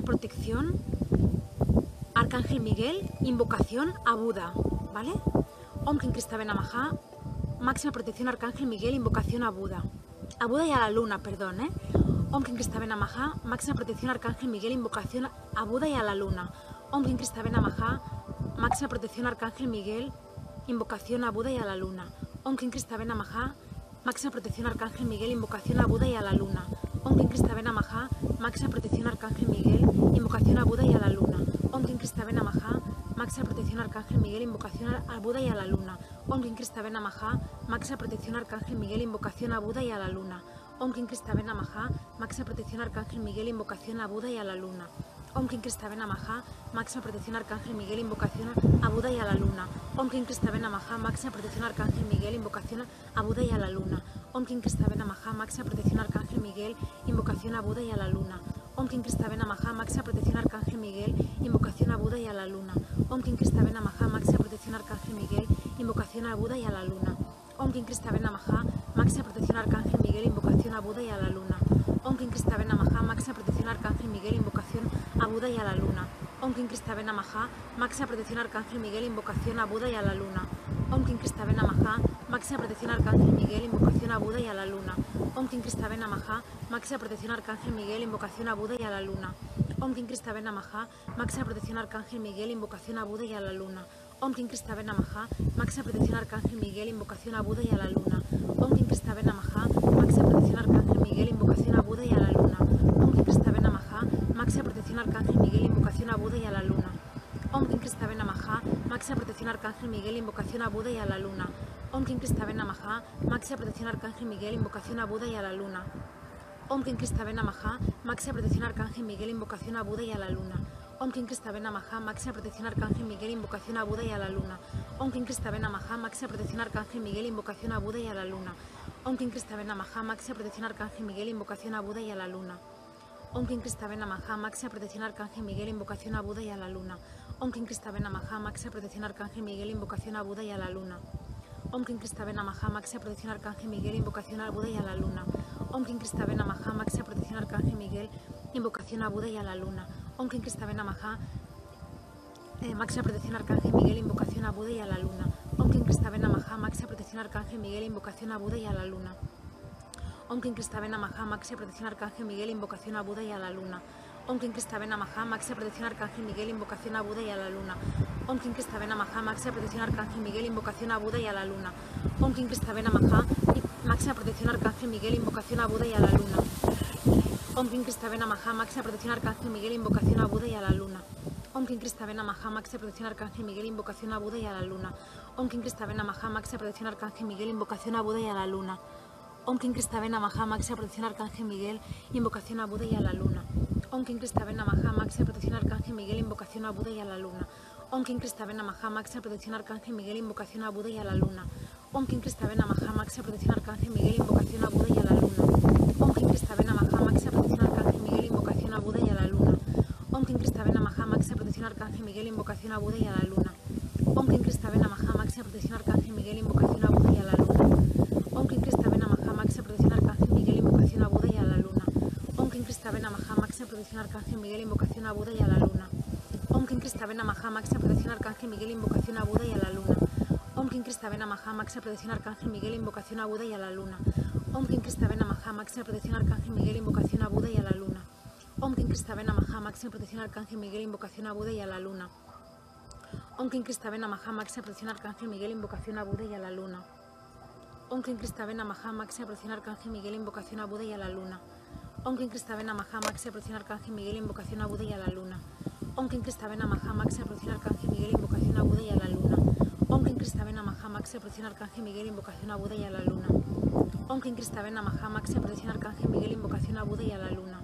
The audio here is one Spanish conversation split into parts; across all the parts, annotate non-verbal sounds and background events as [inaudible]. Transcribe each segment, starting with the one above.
protección, Arcángel Miguel, invocación a Buda, ¿vale? Om Kim Namaha, máxima protección Arcángel Miguel, invocación a Buda. A Buda y a la luna, perdón, ¿eh? Om Kim Namaha, máxima protección Arcángel Miguel, invocación a Buda y a la luna. Om Kim Namaha, máxima protección Arcángel Miguel, invocación a Buda y a la luna. Om Kim Namaha, máxima protección Arcángel Miguel, invocación a Buda y a la luna. Om Kim Krista Máxima protección Arcángel Miguel, invocación a Buda y a la luna. Om Krista Namaha, máxima protección Arcángel Miguel, invocación a Buda y a la luna. Om Krista Namaha, máxima protección Arcángel Miguel, invocación a Buda y a la luna. Om Krista Namaha, máxima protección Arcángel Miguel, invocación a Buda y a la luna. Om Krista Namaha, máxima protección Arcángel Miguel, invocación a Buda y a la luna. Om Krista Namaha, máxima protección Arcángel Miguel, invocación a Buda y a la luna. Om Kim Krista Namaha, máxima protección Arcángel Miguel, invocación a Buda y a la luna. Om Kim Krista Namaha, máxima protección Arcángel Miguel, invocación a Buda y a la luna. Om Kim Krista Namaha, máxima protección Arcángel Miguel, invocación a Buda y a la luna. Om Kim Krista Namaha, máxima protección Arcángel Miguel, invocación a Buda y a la luna. Om Kim Krista Namaha, máxima protección Arcángel Miguel, invocación a Buda y a la luna. Om Kim Krista Namaha, máxima protección Arcángel Miguel, invocación a Buda y a la luna. Om Kim Krista Namaha, máxima protección Arcángel Miguel, invocación a Buda y a la luna. Om Kim Krista Namaha, máxima protección Arcángel Miguel, invocación a Buda y a la luna. Om Kim Krista Namaha, máxima protección Arcángel Miguel, invocación a Buda y a la luna. Om Kim Krista Namaha, máxima protección Arcángel Miguel, invocación a Buda y a la luna. Om Kim Krista Namaha, máxima protección Arcángel Miguel, invocación a Buda y a la luna. Om Kim Krista Namaha, máxima protección Arcángel Miguel, invocación a Buda y a la luna. Om Kim Krista Namaha, máxima protección Arcángel Miguel, invocación a Buda y a la luna. Om Kim Krista Namaha, máxima protección Arcángel Miguel, invocación a Buda y a la luna. Om Kim Krista Namaha, máxima protección Arcángel Miguel, invocación a Buda y a la luna. Om Kim Krista Namaha, máxima protección Arcángel Miguel, invocación a Buda y a la luna. Om Kim Krista Namaha, máxima protección Arcángel Miguel, invocación a Buda y a la luna. Om Kim Namaha, máxima protección Arcángel Miguel, invocación a Buda y a la luna. Om Kim Krista Namaha, máxima protección Arcángel Miguel, invocación a Buda y a la luna. Om Kim Krista Namaha, máxima protección Arcángel Miguel, invocación a Buda y a la luna. Om Kim Krista Namaha, máxima protección Arcángel Miguel, invocación a Buda y a la luna. Om Kim Krista Namaha, máxima protección Arcángel Miguel, invocación a Buda y a la luna. Om Kim Krista Namaha, eh, máxima protección Arcángel Miguel, invocación a Buda y a la luna. Om Kim Krista Namaha, máxima protección Arcángel Miguel, invocación a Buda y a la luna. Om Kim Krista Namaha, máxima protección Arcángel Miguel, invocación a Buda y a la luna. Om Kim Krista Namaha, máxima protección Arcángel Miguel, invocación a Buda y a la luna. Om Kim Krista Namaha, máxima protección Arcángel Miguel, invocación a Buda y a la luna. Om Kim Krista Namaha, máxima protección Arcángel Miguel, invocación a Buda y a la luna. Om Kim Krista Namaha, máxima protección Arcángel Miguel, invocación a Buda y a la luna. Om Kim Krista Namaha, máxima protección Arcángel Miguel, invocación a Buda y a la luna. Máxima protección Arcángel Miguel, invocación a Buda y a la luna. Krista Namaha, máxima protección Arcángel Miguel, invocación a Buda y a la luna. Krista Namaha, máxima protección Arcángel Miguel, invocación a Buda y a la luna. Krista Namaha, máxima protección Arcángel Miguel, invocación a Buda y a la luna. Krista Namaha, máxima protección Arcángel Miguel, invocación a Buda y a la luna. Krista Namaha, máxima protección Arcángel Miguel, invocación a Buda y a la luna. Krista Namaha, máxima protección Arcángel Miguel, invocación a Buda y a la luna. Krista Namaha, máxima protección Arcángel Miguel, invocación a Buda y a la luna. Om Kim Krista Namaha, máxima protección Arcángel Miguel, invocación a Buda y a la luna. Om Kim Krista Namaha, máxima protección Arcángel Miguel, invocación a Buda y a la luna. Om Kim Krista Namaha, máxima protección Arcángel Miguel, invocación a Buda y a la luna. Om Kim Krista Namaha, máxima protección Arcángel Miguel, invocación a Buda y a la luna. Om Kim Krista Namaha, máxima protección Arcángel Miguel, invocación a Buda y a la luna. Om Kim Krista Namaha, máxima protección Arcángel Miguel, invocación a Buda y a la luna. Om Kim Krista Namaha, máxima protección Arcángel Miguel, invocación a Buda y a la luna. Om Kim Krista Namaha, máxima protección Arcángel Miguel, invocación a Buda y a la luna. Om Kim Krista Namaha, máxima protección Arcángel Miguel, invocación a Buda y a la luna. Om Kim Krista Namaha, máxima protección Arcángel Miguel, invocación a Buda y a la luna. Om Kim Krista Namaha, máxima protección Arcángel Miguel, invocación a Buda y a la luna. Om Kim Krista Namaha, máxima protección Arcángel Miguel, invocación a Buda y a la luna.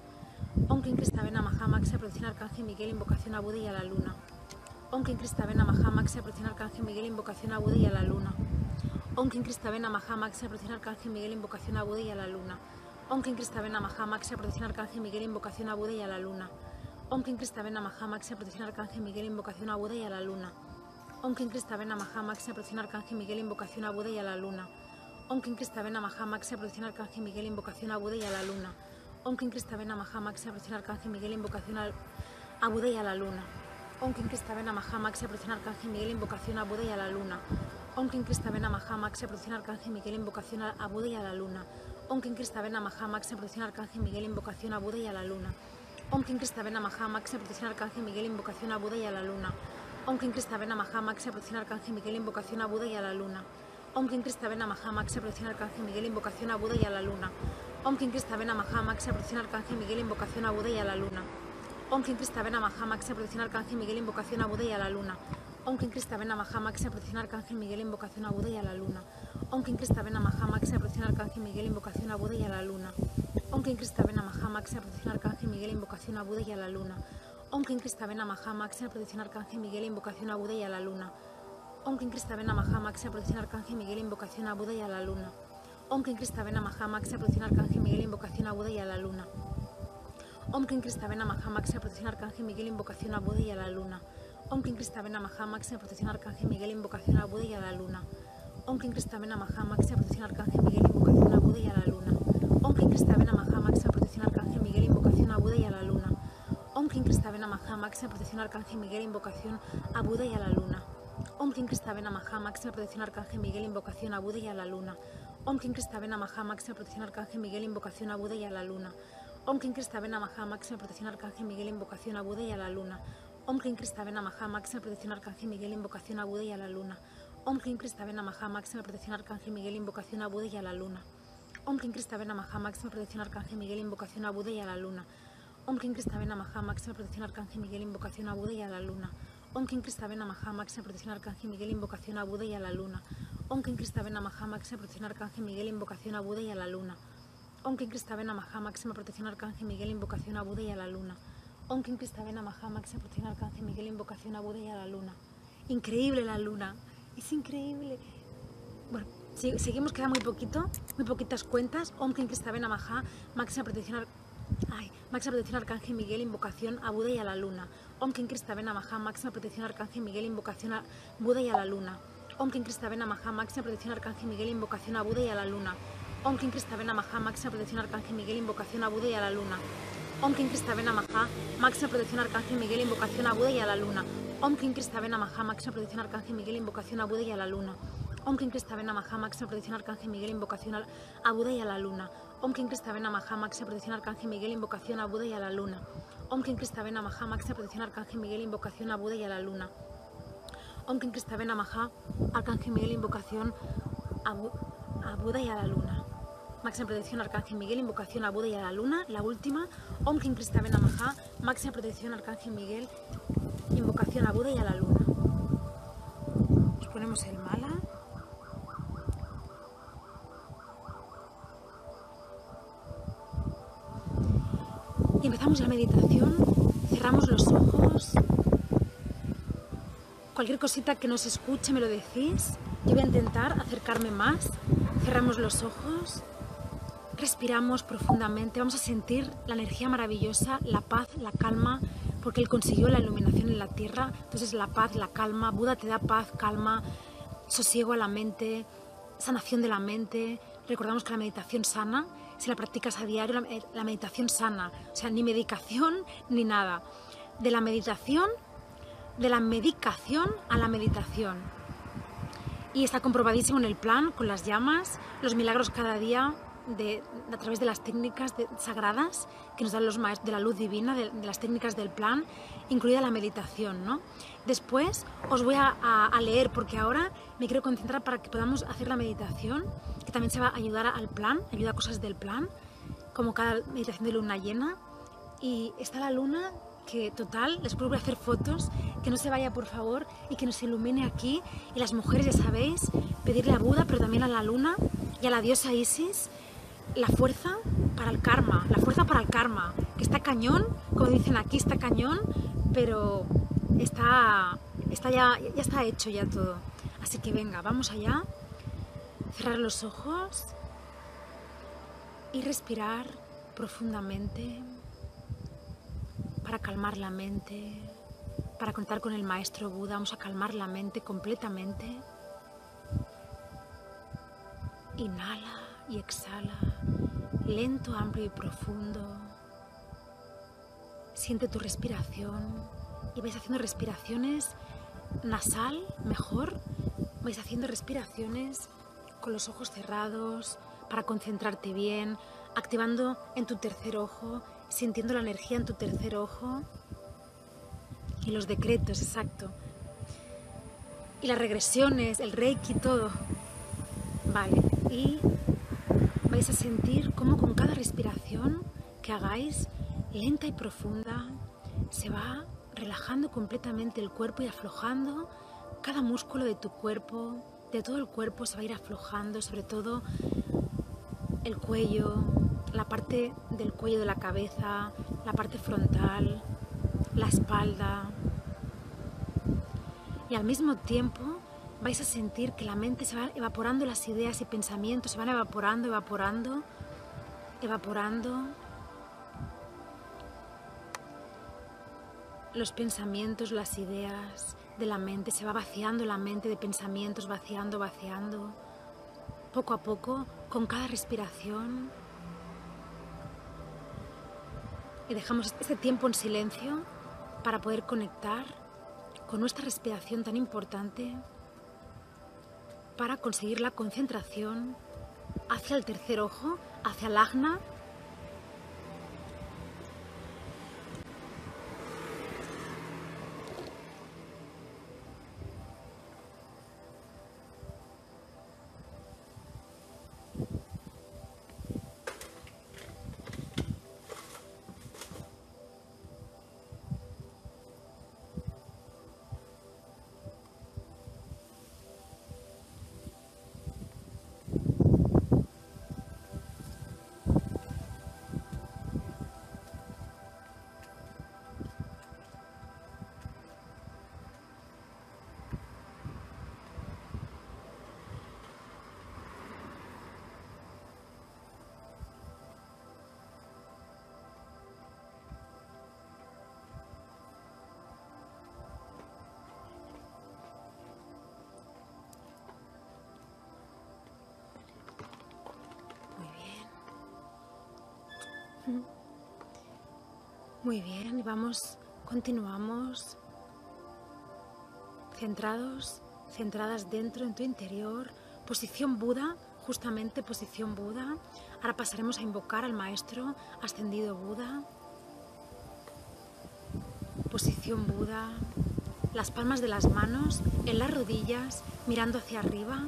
Om Kim Krista Namaha, máxima protección Arcángel Miguel, invocación a Buda y a la luna. Om Kim Krista Namaha, máxima protección Arcángel Miguel, invocación a Buda y a la luna. Om Kim Krista Namaha, máxima protección Arcángel Miguel, invocación a Buda y a la luna. Om Kim Krista Namaha, máxima protección Arcángel Miguel, invocación a Buda y a la luna. Om Kim Krista Namaha, máxima protección Arcángel Miguel, invocación a Buda y a la luna. Om Kim Krista Namaha, máxima protección Arcángel Miguel, invocación a Buda y a la luna. Om Kim Krista Namaha, máxima protección Arcángel Miguel, invocación a Buda y a la luna. Om Kim Cristavena Maha, máxima protección Arcángel Miguel, invocación a Buda y a la luna. Om Kim Cristavena Maha, máxima protección Arcángel Miguel, invocación a Buda y a la luna. Om Kim Cristavena Maha, máxima protección Arcángel Miguel, invocación a Buda y a la luna. Om Kim Cristavena Maha, máxima protección Arcángel Miguel, invocación a Buda y a la luna. Om Kim Cristavena Maha, máxima protección Arcángel Miguel, invocación a Buda y a la luna. Om Kim Cristavena Maha, máxima protección Arcángel Miguel, invocación a Buda y a la luna. Om Kim Cristavena Maha, máxima protección Arcángel Miguel, invocación a Buda y a la luna. Om Kim Cristavena Maha, máxima protección Arcángel Miguel, invocación a Buda y a la luna. Kim protección Arcángel Miguel, invocación a Buda y a la luna. Om Kim Cristavena Maha, máxima protección Arcángel Miguel, invocación a Buda y a la luna. Om Kim Cristavena Maha, máxima protección Arcángel Miguel, invocación a Buda y a la luna. Om Kim Cristavena Maha, máxima protección Arcángel Miguel, invocación a Buda y a la luna. Om Kim Cristavena Maha, máxima protección Arcángel Miguel, invocación a Buda y a la luna. Om Kim Cristavena Maha, máxima protección Arcángel Miguel, invocación a Buda y a la luna. Om Kim Cristavena Maha, máxima protección Arcángel Miguel, invocación a Buda y a la luna. Om Kim Cristavena Maha, máxima protección Arcángel Miguel, invocación a Buda y a la luna. Om Kim Cristavena Maha, máxima protección Arcángel Miguel, invocación a Buda y a la luna. Om Kim Cristavena Maha, máxima protección Arcángel Miguel, invocación a Buda y a la luna. Om Kim Cristavena Maha, máxima protección Arcángel Miguel, invocación a Buda y a la luna. Om Kim Cristavena Maha, máxima protección Arcángel Miguel, invocación a Buda y a la luna. Om Kim Cristavena Maha, máxima protección Arcángel Miguel, invocación a Buda y a la luna. Om Kim Cristavena Maha, máxima protección Arcángel Miguel, invocación a Buda y a la luna. Om Kim Maha, máxima protección Arcángel Miguel, invocación a Buda y a la luna. Om Kim Cristavena máxima protección Arcángel Miguel, invocación a Buda y a la luna. Om Kim Cristavena máxima protección Arcángel Miguel, invocación a Buda y a la luna. Om Kim Cristavena máxima protección Arcángel Miguel, invocación a Buda y a la luna. Om Kim Cristavena máxima protección Arcángel Miguel, invocación a Buda y a la luna. Om Kim Cristavena máxima protección Arcángel Miguel, invocación a Buda y a la luna. Om Kim Cristavena máxima protección Arcángel Miguel, invocación a máxima protección Arcángel Miguel, invocación a Buda y a la luna. Om Kim Cristavena Maha, máxima protección Arcángel Miguel, invocación a Buda y a la luna. Increíble la luna, es increíble. Bueno, si- seguimos, queda muy poquito, muy poquitas cuentas. Om Kim Cristavena Maha, máxima protección Ay, máxima protección Arcángel Miguel, invocación a Buda y a la luna. Om Kim Cristavena Maha, máxima protección Arcángel Miguel, invocación a Buda y a la luna. Om Kim Cristavena Maha, máxima protección Arcángel Miguel, invocación a Buda y a la luna. Om Kim Cristavena Maha, máxima protección Arcángel Miguel, invocación a Buda y a la luna. Om Kim Cristavena Maha, máxima protección Arcángel Miguel, invocación a Buda y a la luna. Om Kim Cristavena Maha, máxima protección Arcángel Miguel, invocación a Buda y a la luna. Om Kim Cristavena Maha, máxima protección Arcángel Miguel, invocación a Buda y a la luna. Om Kim Cristavena Maha, máxima protección Arcángel Miguel, invocación a Buda y a la luna. Om Kim Cristavena Maha, máxima protección Arcángel Miguel, invocación a Buda y a la luna. Om Kim Cristavena Maha, Arcángel Miguel, invocación a, Bu- Buda y a la luna. Máxima protección Arcángel Miguel, invocación a Buda y a la luna. La última, Om Kim Maha, máxima protección Arcángel Miguel, invocación a Buda y a la luna. Nos ponemos el mala. Y empezamos la meditación, cerramos los ojos. Cualquier cosita que no se escuche me lo decís. Yo voy a intentar acercarme más. Cerramos los ojos, respiramos profundamente, vamos a sentir la energía maravillosa, la paz, la calma, porque Él consiguió la iluminación en la tierra. Entonces la paz, la calma, Buda te da paz, calma, sosiego a la mente, sanación de la mente. Recordamos que la meditación sana, si la practicas a diario, la, la meditación sana, o sea, ni medicación ni nada. De la meditación, de la medicación a la meditación. Y está comprobadísimo en el plan, con las llamas, los milagros cada día de, a través de las técnicas de- sagradas que nos dan los maestros de la luz divina, de, de las técnicas del plan, incluida la meditación. ¿no? Después os voy a, a- a leer porque ahora me quiero concentrar para que podamos hacer la meditación, que también se va a ayudar al plan, ayuda a cosas del plan, como cada meditación de luna llena. Y está la luna que total, después voy a hacer fotos, que no se vaya por favor y que nos ilumine aquí. Y las mujeres, ya sabéis, pedirle a Buda, pero también a la luna y a la diosa Isis, la fuerza para el karma, la fuerza para el karma, que está cañón, como dicen aquí, está cañón, pero está, está ya, ya está hecho ya todo. Así que venga, vamos allá, cerrar los ojos y respirar profundamente para calmar la mente, para contar con el maestro Buda, vamos a calmar la mente completamente. Inhala y exhala, lento, amplio y profundo. Siente tu respiración y vais haciendo respiraciones nasal, mejor. Vais haciendo respiraciones con los ojos cerrados para concentrarte bien, activando en tu tercer ojo, sintiendo la energía en tu tercer ojo y los decretos, exacto. Y las regresiones, el reiki, todo. Vale, y vais a sentir cómo con cada respiración que hagáis, lenta y profunda, se va relajando completamente el cuerpo y aflojando cada músculo de tu cuerpo, de todo el cuerpo se va a ir aflojando, sobre todo el cuello, la parte del cuello de la cabeza, la parte frontal, la espalda. Y al mismo tiempo vais a sentir que la mente se va evaporando, las ideas y pensamientos se van evaporando, evaporando, evaporando. Los pensamientos, las ideas de la mente, se va vaciando la mente de pensamientos, vaciando, vaciando. Poco a poco, con cada respiración. Y dejamos este tiempo en silencio para poder conectar con nuestra respiración tan importante para conseguir la concentración hacia el tercer ojo, hacia el agna Muy bien, vamos, continuamos. Centrados, centradas dentro en tu interior, posición Buda, justamente posición Buda. Ahora pasaremos a invocar al Maestro ascendido Buda. Posición Buda, las palmas de las manos en las rodillas, mirando hacia arriba,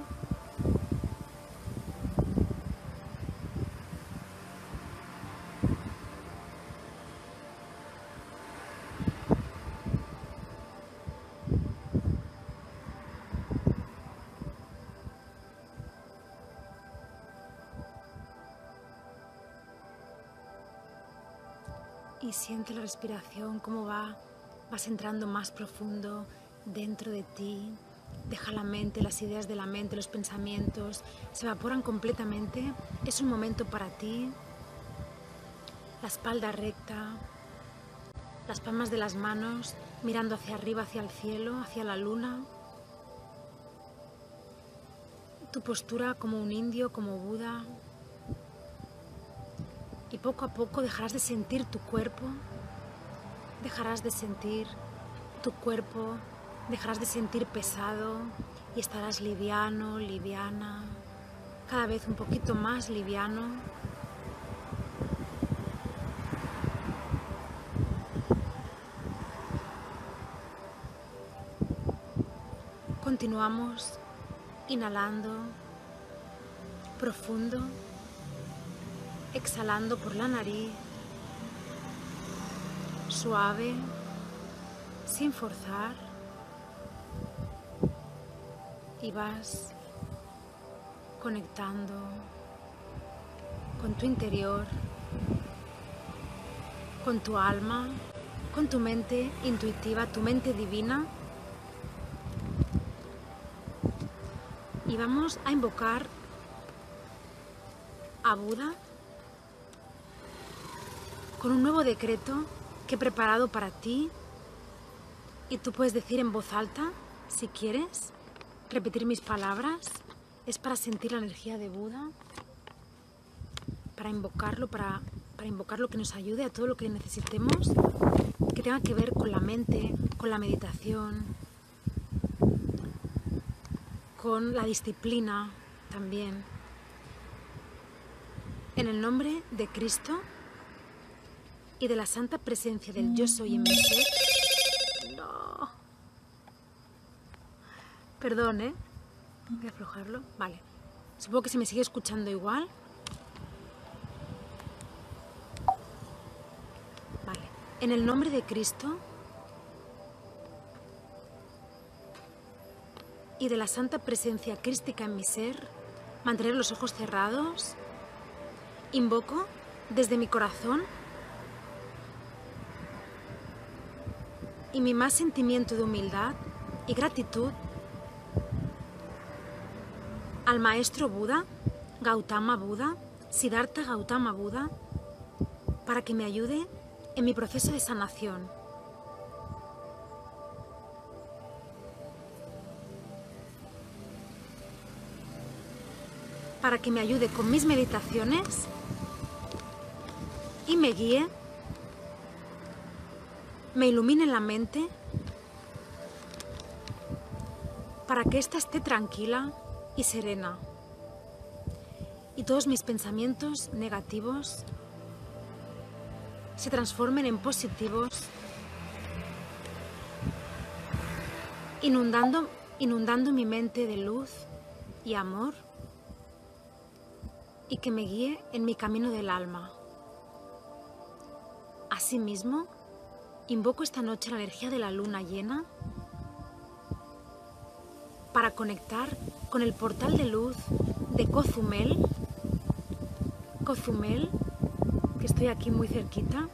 siente la respiración, cómo va, vas entrando más profundo dentro de ti. Deja la mente, las ideas de la mente, los pensamientos, se evaporan completamente. Es un momento para ti. La espalda recta, las palmas de las manos mirando hacia arriba, hacia el cielo, hacia la luna. Tu postura como un indio, como Buda, poco a poco dejarás de sentir tu cuerpo, dejarás de sentir tu cuerpo, dejarás de sentir pesado y estarás liviano, liviana, cada vez un poquito más liviano. Continuamos inhalando profundo exhalando por la nariz, suave, sin forzar, y vas conectando con tu interior, con tu alma, con tu mente intuitiva, tu mente divina. Y vamos a invocar a Buda con un nuevo decreto que he preparado para ti y tú puedes decir en voz alta, si quieres, repetir mis palabras. Es para sentir la energía de Buda. para invocarlo, para, para invocarlo que nos ayude a todo lo que necesitemos, que tenga que ver con la mente, con la meditación, con la disciplina también. En el nombre de Cristo y de la santa presencia del yo soy en mi ser. No. Perdón, ¿eh? Voy a aflojarlo. Vale. Supongo que se me sigue escuchando igual. Vale. En el nombre de Cristo y de la santa presencia crística en mi ser, mantener los ojos cerrados, invoco desde mi corazón y mi más sentimiento de humildad y gratitud al maestro Buda, Gautama Buda, Siddhartha Gautama Buda, para que me ayude en mi proceso de sanación. Para que me ayude con mis meditaciones y me guíe, me ilumine la mente, para que ésta esté tranquila y serena. Y todos mis pensamientos negativos se transformen en positivos, inundando, inundando mi mente de luz y amor y que me guíe en mi camino del alma. Asimismo, invoco esta noche la energía de la luna llena para conectar con el portal de luz de Cozumel. Cozumel, que estoy aquí muy cerquita,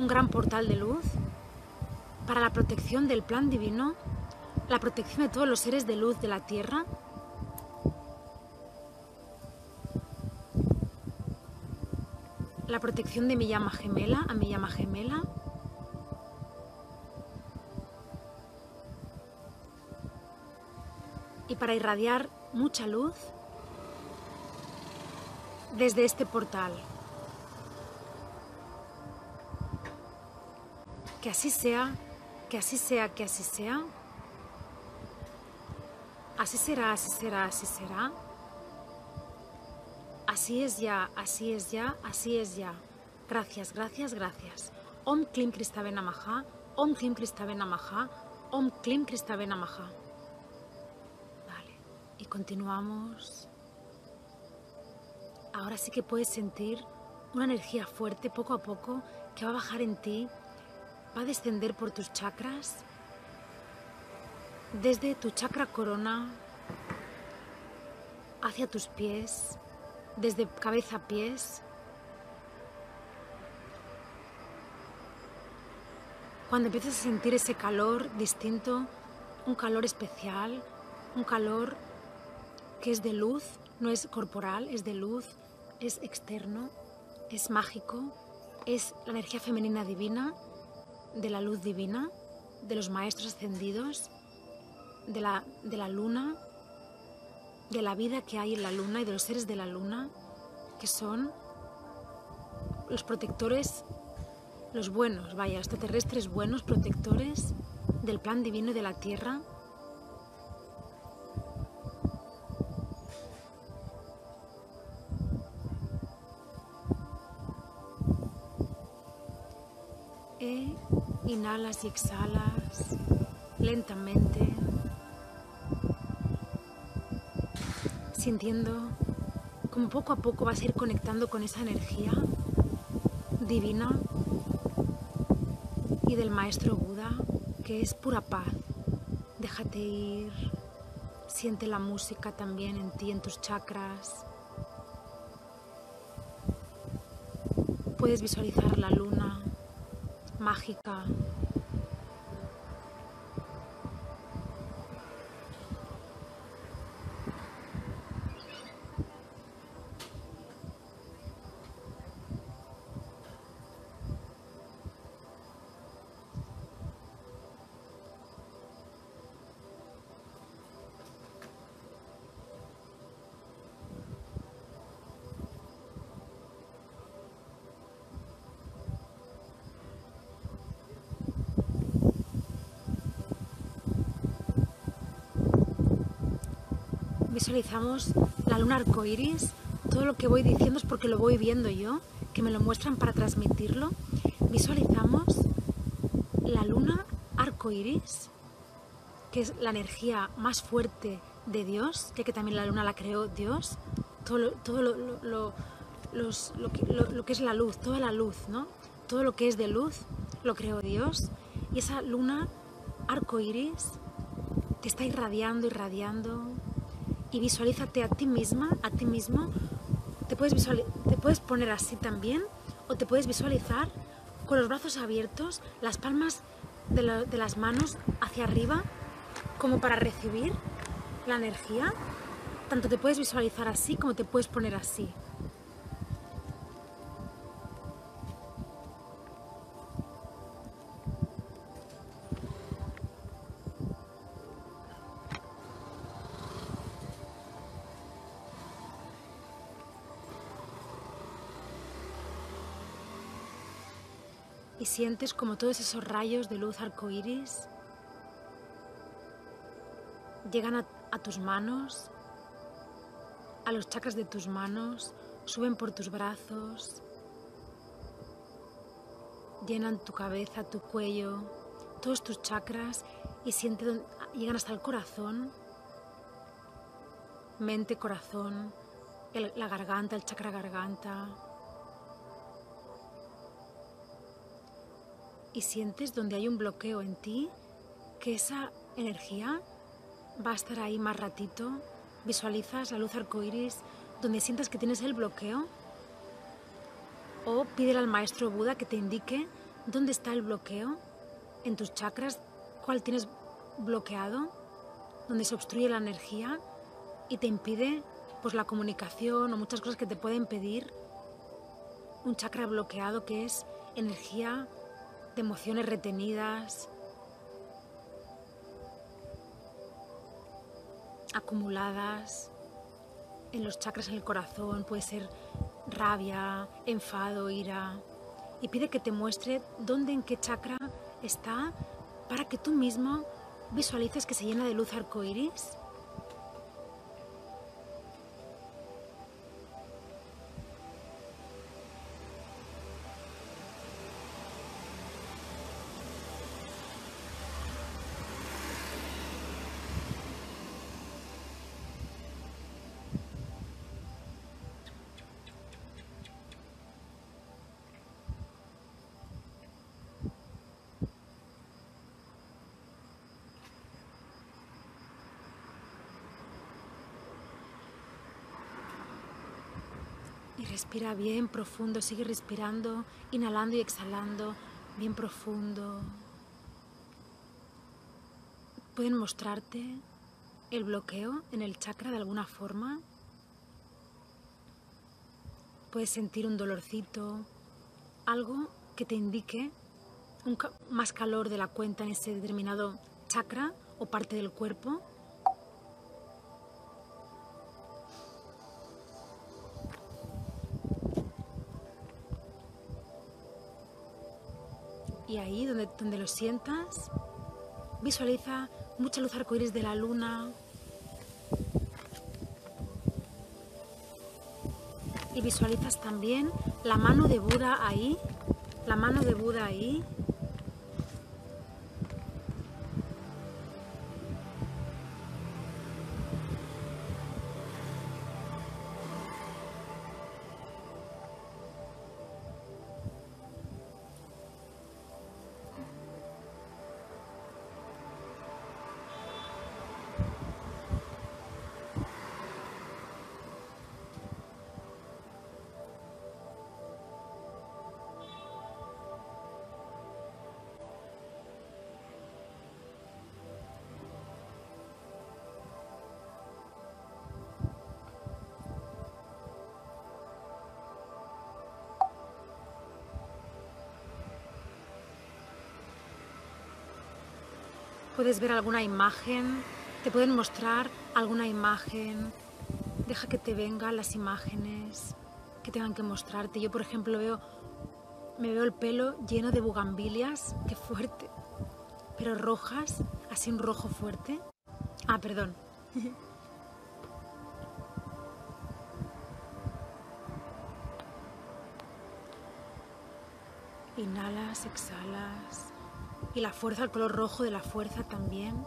un gran portal de luz para la protección del plan divino, la protección de todos los seres de luz de la tierra. La protección de mi llama gemela, a mi llama gemela. Y para irradiar mucha luz desde este portal. Que así sea, que así sea, que así sea. Así será, así será, así será. Así es ya, así es ya, así es ya. Gracias, gracias, gracias. Om Klim Kristavena Maha, Om Klim Kristavena Maha, Om Klim Kristavena Maha continuamos. Ahora sí que puedes sentir una energía fuerte poco a poco que va a bajar en ti, va a descender por tus chakras, desde tu chakra corona hacia tus pies, desde cabeza a pies. Cuando empiezas a sentir ese calor distinto, un calor especial, un calor que es de luz, no es corporal, es de luz, es externo, es mágico, es la energía femenina divina, de la luz divina, de los maestros ascendidos, de la, de la luna, de la vida que hay en la luna y de los seres de la luna, que son los protectores, los buenos, vaya, extraterrestres buenos, protectores del plan divino de la Tierra Inhalas y exhalas lentamente, sintiendo como poco a poco vas a ir conectando con esa energía divina y del maestro Buda, que es pura paz. Déjate ir, siente la música también en ti, en tus chakras. Puedes visualizar la luna mágica. Visualizamos la luna arcoiris. Todo lo que voy diciendo es porque lo voy viendo yo, que me lo muestran para transmitirlo. Visualizamos la luna arcoiris, que es la energía más fuerte de Dios, que también la luna la creó Dios. Todo lo, todo lo, lo, lo que, lo que es la luz, toda la luz, ¿no? Todo lo que es de luz lo creó Dios. Y esa luna arcoiris te está irradiando, irradiando. Y visualízate a ti misma, a ti mismo. Te puedes, te puedes poner así también o te puedes visualizar con los brazos abiertos, las palmas de, de las manos hacia arriba, como para recibir la energía. Tanto te puedes visualizar así como te puedes poner así. Sientes como todos esos rayos de luz arcoíris llegan a, tus manos, a los chakras de tus manos, suben por tus brazos, llenan tu cabeza, tu cuello, todos tus chakras y sienten, llegan hasta el corazón, mente, corazón, la garganta, el chakra garganta, y sientes donde hay un bloqueo en ti, que esa energía va a estar ahí más ratito. Visualizas la luz arcoíris donde sientas que tienes el bloqueo. O pídele al maestro Buda que te indique dónde está el bloqueo en tus chakras, cuál tienes bloqueado, donde se obstruye la energía y te impide pues la comunicación o muchas cosas que te pueden pedir un chakra bloqueado que es energía de emociones retenidas, acumuladas en los chakras en el corazón, puede ser rabia, enfado, ira, y pide que te muestre dónde, en qué chakra está, para que tú mismo visualices que se llena de luz arcoíris Respira bien profundo, sigue respirando, inhalando y exhalando, bien profundo. Pueden mostrarte el bloqueo en el chakra de alguna forma. Puedes sentir un dolorcito, algo que te indique un más calor de la cuenta en ese determinado chakra o parte del cuerpo. Donde, lo sientas, visualiza mucha luz arcoíris de la luna. Y visualizas también la mano de Buda ahí, la mano de Buda ahí, puedes ver alguna imagen, te pueden mostrar alguna imagen, deja que te vengan las imágenes que tengan que mostrarte. Yo, por ejemplo, veo, me veo el pelo lleno de bugambilias, qué fuerte, pero rojas, así un rojo fuerte. Ah, perdón. [laughs] Inhalas, exhalas. Y la fuerza, el color rojo de la fuerza también.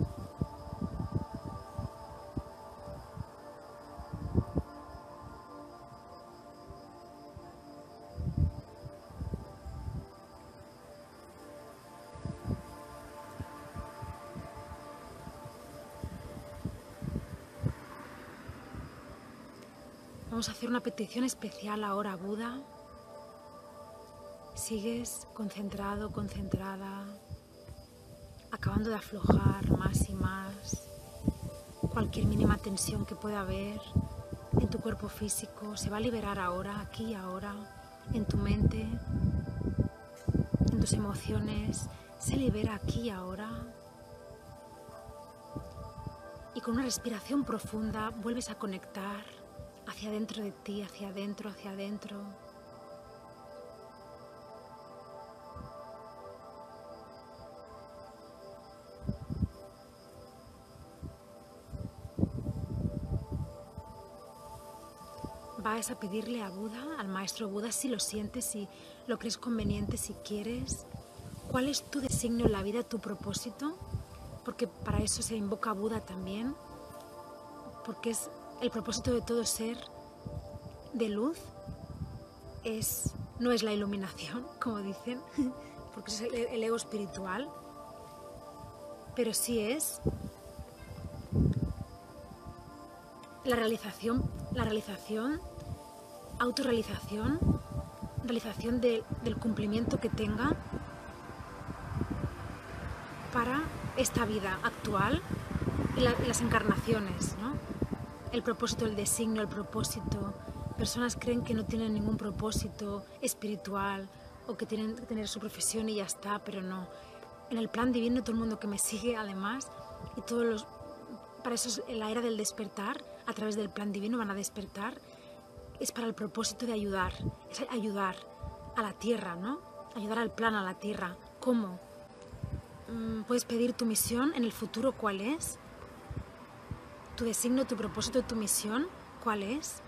Vamos a hacer una petición especial ahora Buda. Sigues concentrado, concentrada, de aflojar más y más cualquier mínima tensión que pueda haber en tu cuerpo físico. Se va a liberar ahora, aquí y ahora, en tu mente, en tus emociones. Se libera aquí y ahora. Y con una respiración profunda vuelves a conectar hacia adentro de ti, hacia adentro, hacia adentro. A pedirle a Buda, al maestro Buda, si lo sientes, si lo crees conveniente, si quieres, cuál es tu designio en la vida, tu propósito, porque para eso se invoca a Buda también, porque es el propósito de todo ser de luz es, no es la iluminación, [laughs] como dicen, porque es el, ego espiritual, pero sí es la realización, la realización, autorrealización, realización del cumplimiento que tenga para esta vida actual y, y las encarnaciones, ¿no? el propósito, el designio, el propósito. Personas creen que no tienen ningún propósito espiritual o que tienen que tener su profesión y ya está, pero no. En el plan divino, todo el mundo que me sigue, además, y todos los. Para eso es la era del despertar, a través del plan divino van a despertar, es para el propósito de ayudar, es ayudar a la tierra, ¿no? Ayudar al plan, a la tierra. ¿Cómo? Mm, puedes pedir tu misión en el futuro, ¿cuál es? tu designo, tu propósito, tu misión, cuál es.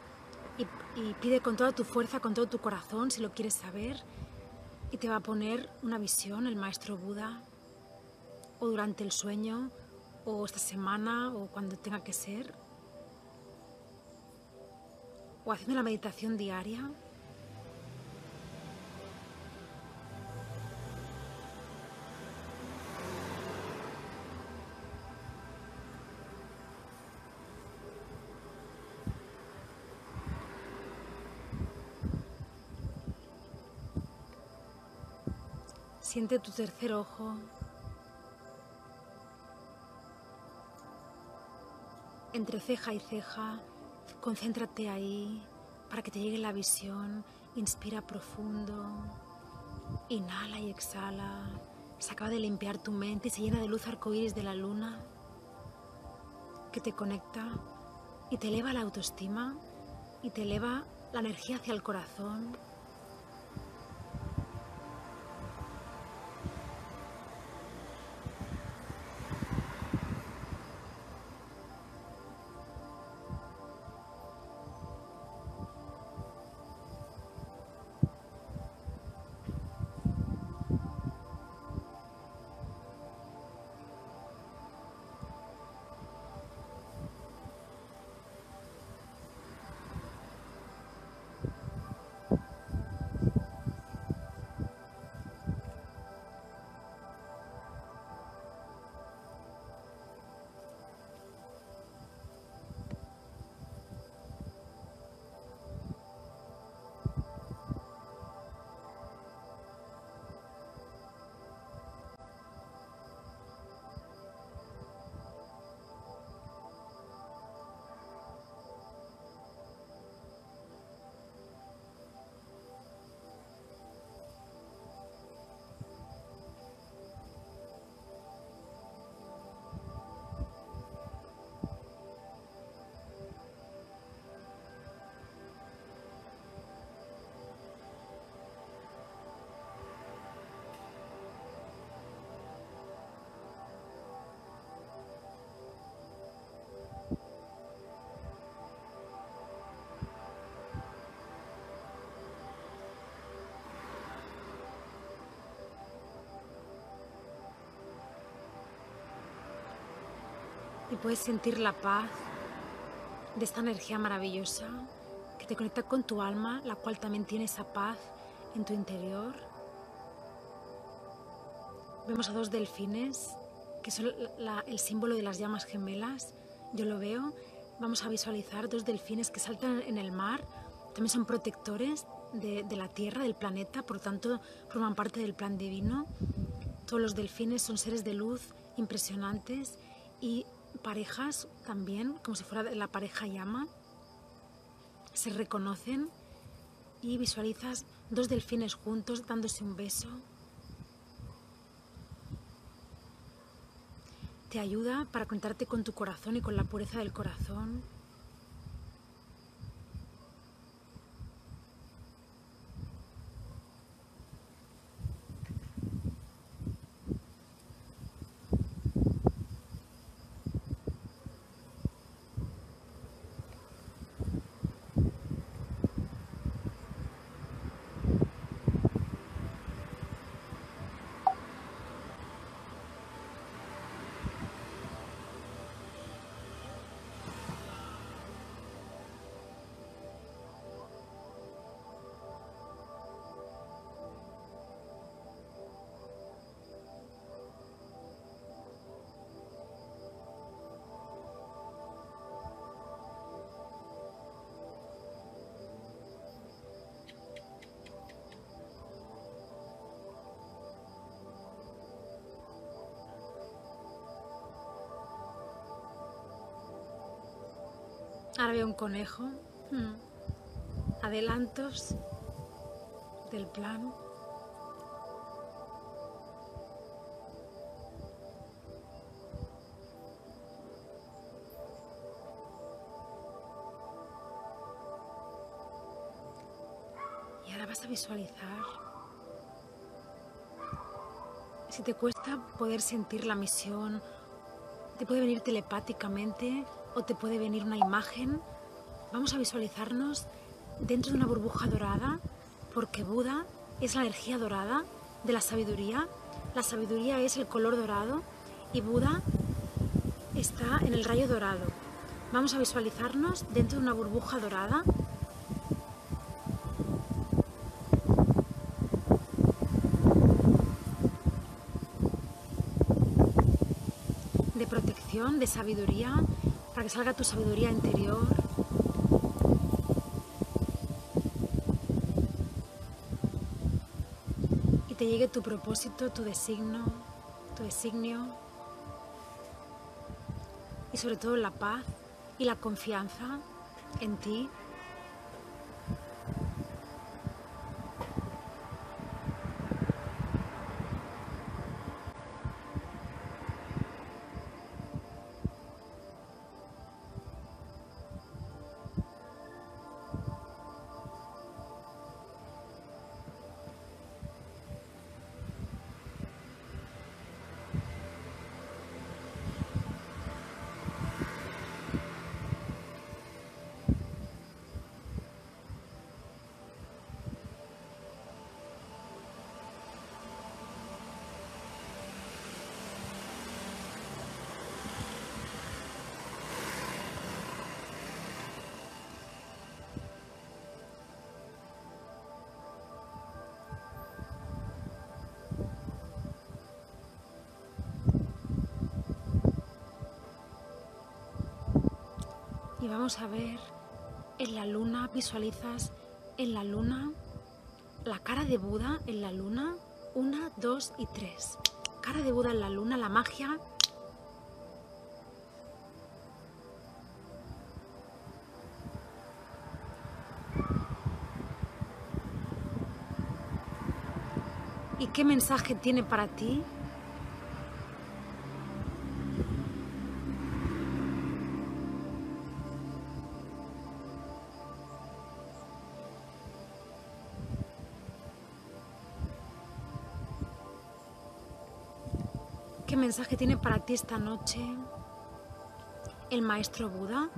Y, pide con toda tu fuerza, con todo tu corazón, si lo quieres saber. Y te va a poner una visión, el maestro Buda, o durante el sueño, o esta semana, o cuando tenga que ser. O haciendo la meditación diaria. Siente tu tercer ojo. Entre ceja y ceja, concéntrate ahí para que te llegue la visión. Inspira profundo. Inhala y exhala. Se acaba de limpiar tu mente y se llena de luz arcoíris de la luna que te conecta y te eleva la autoestima y te eleva la energía hacia el corazón y puedes sentir la paz de esta energía maravillosa que te conecta con tu alma, la cual también tiene esa paz en tu interior. Vemos a dos delfines, que son el símbolo de las llamas gemelas. Yo lo veo. Vamos a visualizar dos delfines que saltan en el mar. También son protectores de, de la Tierra, del planeta, por tanto forman parte del plan divino. Todos los delfines son seres de luz impresionantes y parejas también, como si fuera la pareja llama, se reconocen y visualizas dos delfines juntos dándose un beso. Te ayuda para conectarte con tu corazón y con la pureza del corazón. Ahora veo un conejo. Hmm. Adelantos del plan. Y ahora vas a visualizar. Si te cuesta poder sentir la misión, te puede venir telepáticamente o te puede venir una imagen. Vamos a visualizarnos dentro de una burbuja dorada, porque Buda es la energía dorada de la sabiduría. La sabiduría es el color dorado y Buda está en el rayo dorado. Vamos a visualizarnos dentro de una burbuja dorada de protección, de sabiduría, para que salga tu sabiduría interior. Y te llegue tu propósito, tu designo, tu designio. Y sobre todo la paz y la confianza en ti vamos a ver en la luna, visualizas en la luna la cara de Buda en la luna, una, dos y tres. Cara de Buda en la luna, la magia. ¿Y qué mensaje tiene para ti mensaje tiene para ti esta noche el maestro Buda?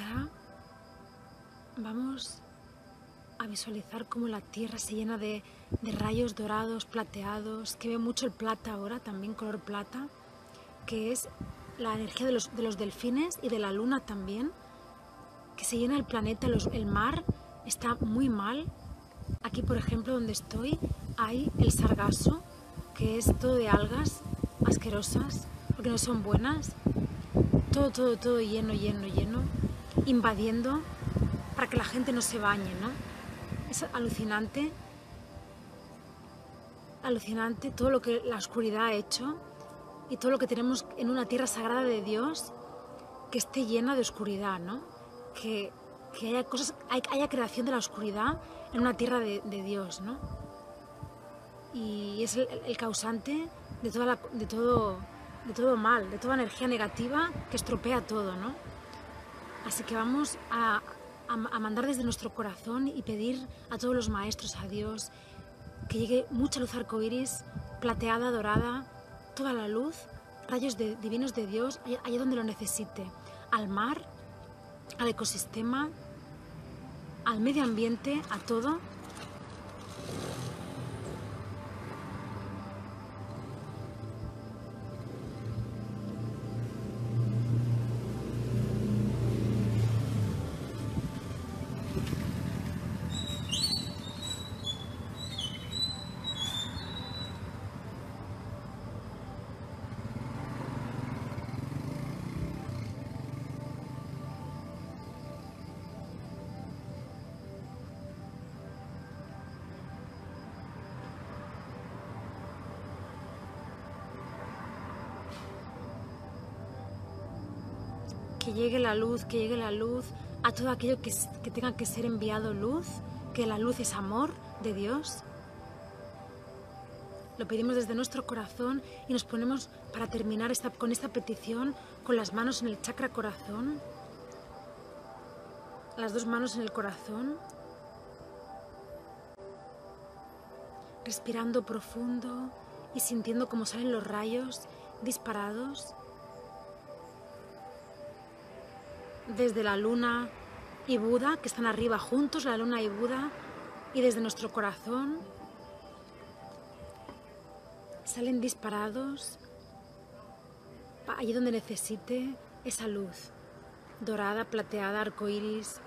Ahora vamos a visualizar cómo la tierra se llena de, rayos dorados, plateados, que ve mucho el plata ahora, también color plata, que es la energía de los, delfines y de la luna también, que se llena el planeta, el mar está muy mal. Aquí, por ejemplo, donde estoy, hay el sargazo, que es todo de algas asquerosas, porque no son buenas. Todo, todo, todo lleno, lleno, lleno, invadiendo para que la gente no se bañe, ¿no? Es alucinante, alucinante todo lo que la oscuridad ha hecho y todo lo que tenemos en una tierra sagrada de Dios que esté llena de oscuridad, ¿no? Que, haya cosas, haya creación de la oscuridad en una tierra de, Dios, ¿no? Y es el, causante de, toda de, todo, de todo mal, de toda energía negativa que estropea todo, ¿no? Así que vamos a, a, mandar desde nuestro corazón y pedir a todos los maestros, a Dios, que llegue mucha luz arcoíris, plateada, dorada, toda la luz, rayos divinos de Dios, allá donde lo necesite, al mar, al ecosistema, al medio ambiente, a todo, que llegue la luz, que llegue la luz a todo aquello que, tenga que ser enviado luz, que la luz es amor de Dios. Lo pedimos desde nuestro corazón y nos ponemos para terminar esta, con esta petición con las manos en el chakra corazón, las dos manos en el corazón, respirando profundo y sintiendo cómo salen los rayos disparados desde la luna y Buda, que están arriba juntos, la luna y Buda, y desde nuestro corazón salen disparados allí donde necesite esa luz, dorada, plateada, arcoíris,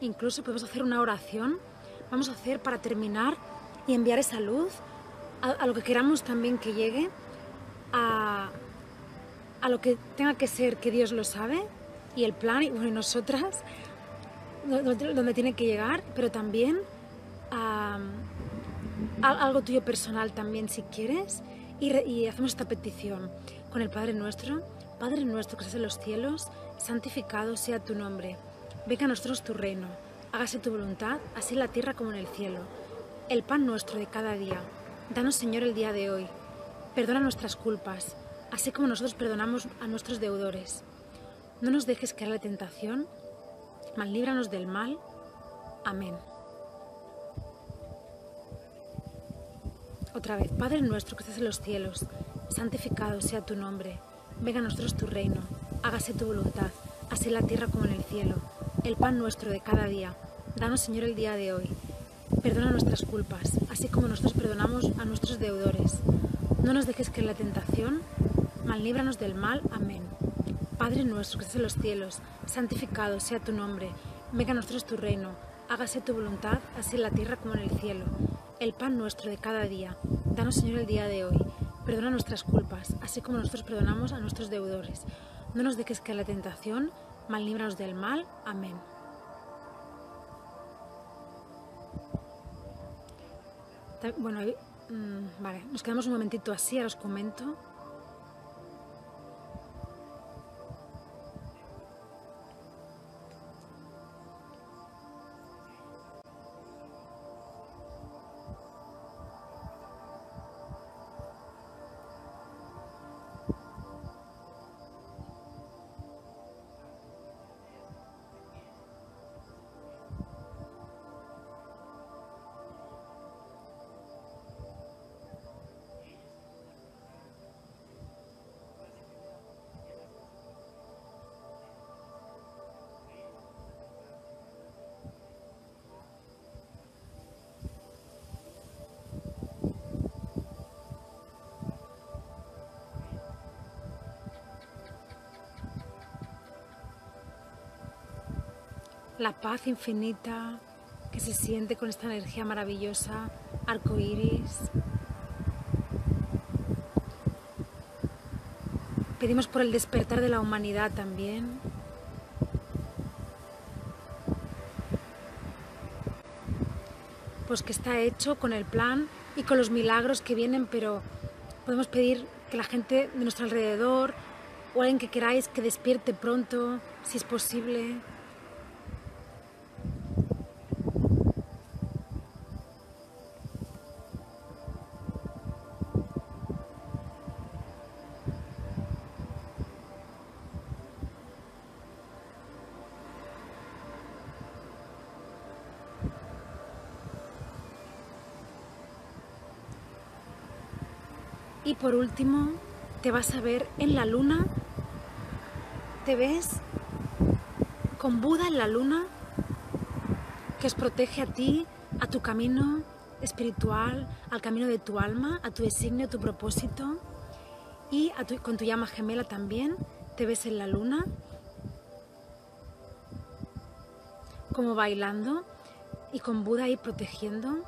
Incluso podemos hacer una oración. Vamos a hacer para terminar y enviar esa luz a, lo que queramos también que llegue, a, lo que tenga que ser que Dios lo sabe y el plan, y bueno, nosotras, donde, tiene que llegar, pero también a, algo tuyo personal también si quieres. Y, y hacemos esta petición con el Padre nuestro. Padre nuestro que estás en los cielos, santificado sea tu nombre Venga a nosotros tu reino, hágase tu voluntad, así en la tierra como en el cielo. El pan nuestro de cada día, danos Señor el día de hoy. Perdona nuestras culpas, así como nosotros perdonamos a nuestros deudores. No nos dejes caer la tentación, mal líbranos del mal. Amén. Otra vez, Padre nuestro que estás en los cielos, santificado sea tu nombre. Venga a nosotros tu reino, hágase tu voluntad, así en la tierra como en el cielo el pan nuestro de cada día. Danos, Señor, el día de hoy. Perdona nuestras culpas, así como nosotros perdonamos a nuestros deudores. No nos dejes en la tentación, mal líbranos del mal. Amén. Padre nuestro que estás en los cielos, santificado sea tu nombre. Venga a nosotros tu reino. Hágase tu voluntad, así en la tierra como en el cielo. El pan nuestro de cada día. Danos, Señor, el día de hoy. Perdona nuestras culpas, así como nosotros perdonamos a nuestros deudores No nos dejes que la tentación, mal líbranos del mal. Amén. Bueno, mm, vale, nos quedamos un momentito así, ahora os comento. La paz infinita que se siente con esta energía maravillosa, arcoíris. Pedimos por el despertar de la humanidad también. Pues que está hecho con el plan y con los milagros que vienen, pero podemos pedir que la gente de nuestro alrededor o alguien que queráis que despierte pronto, si es posible. Por último, te vas a ver en la luna. ¿Te ves con Buda en la luna que os protege a ti, a tu camino espiritual, al camino de tu alma, a tu designio, a tu propósito y con tu llama gemela también. Te ves en la luna como bailando y con Buda ahí protegiendo.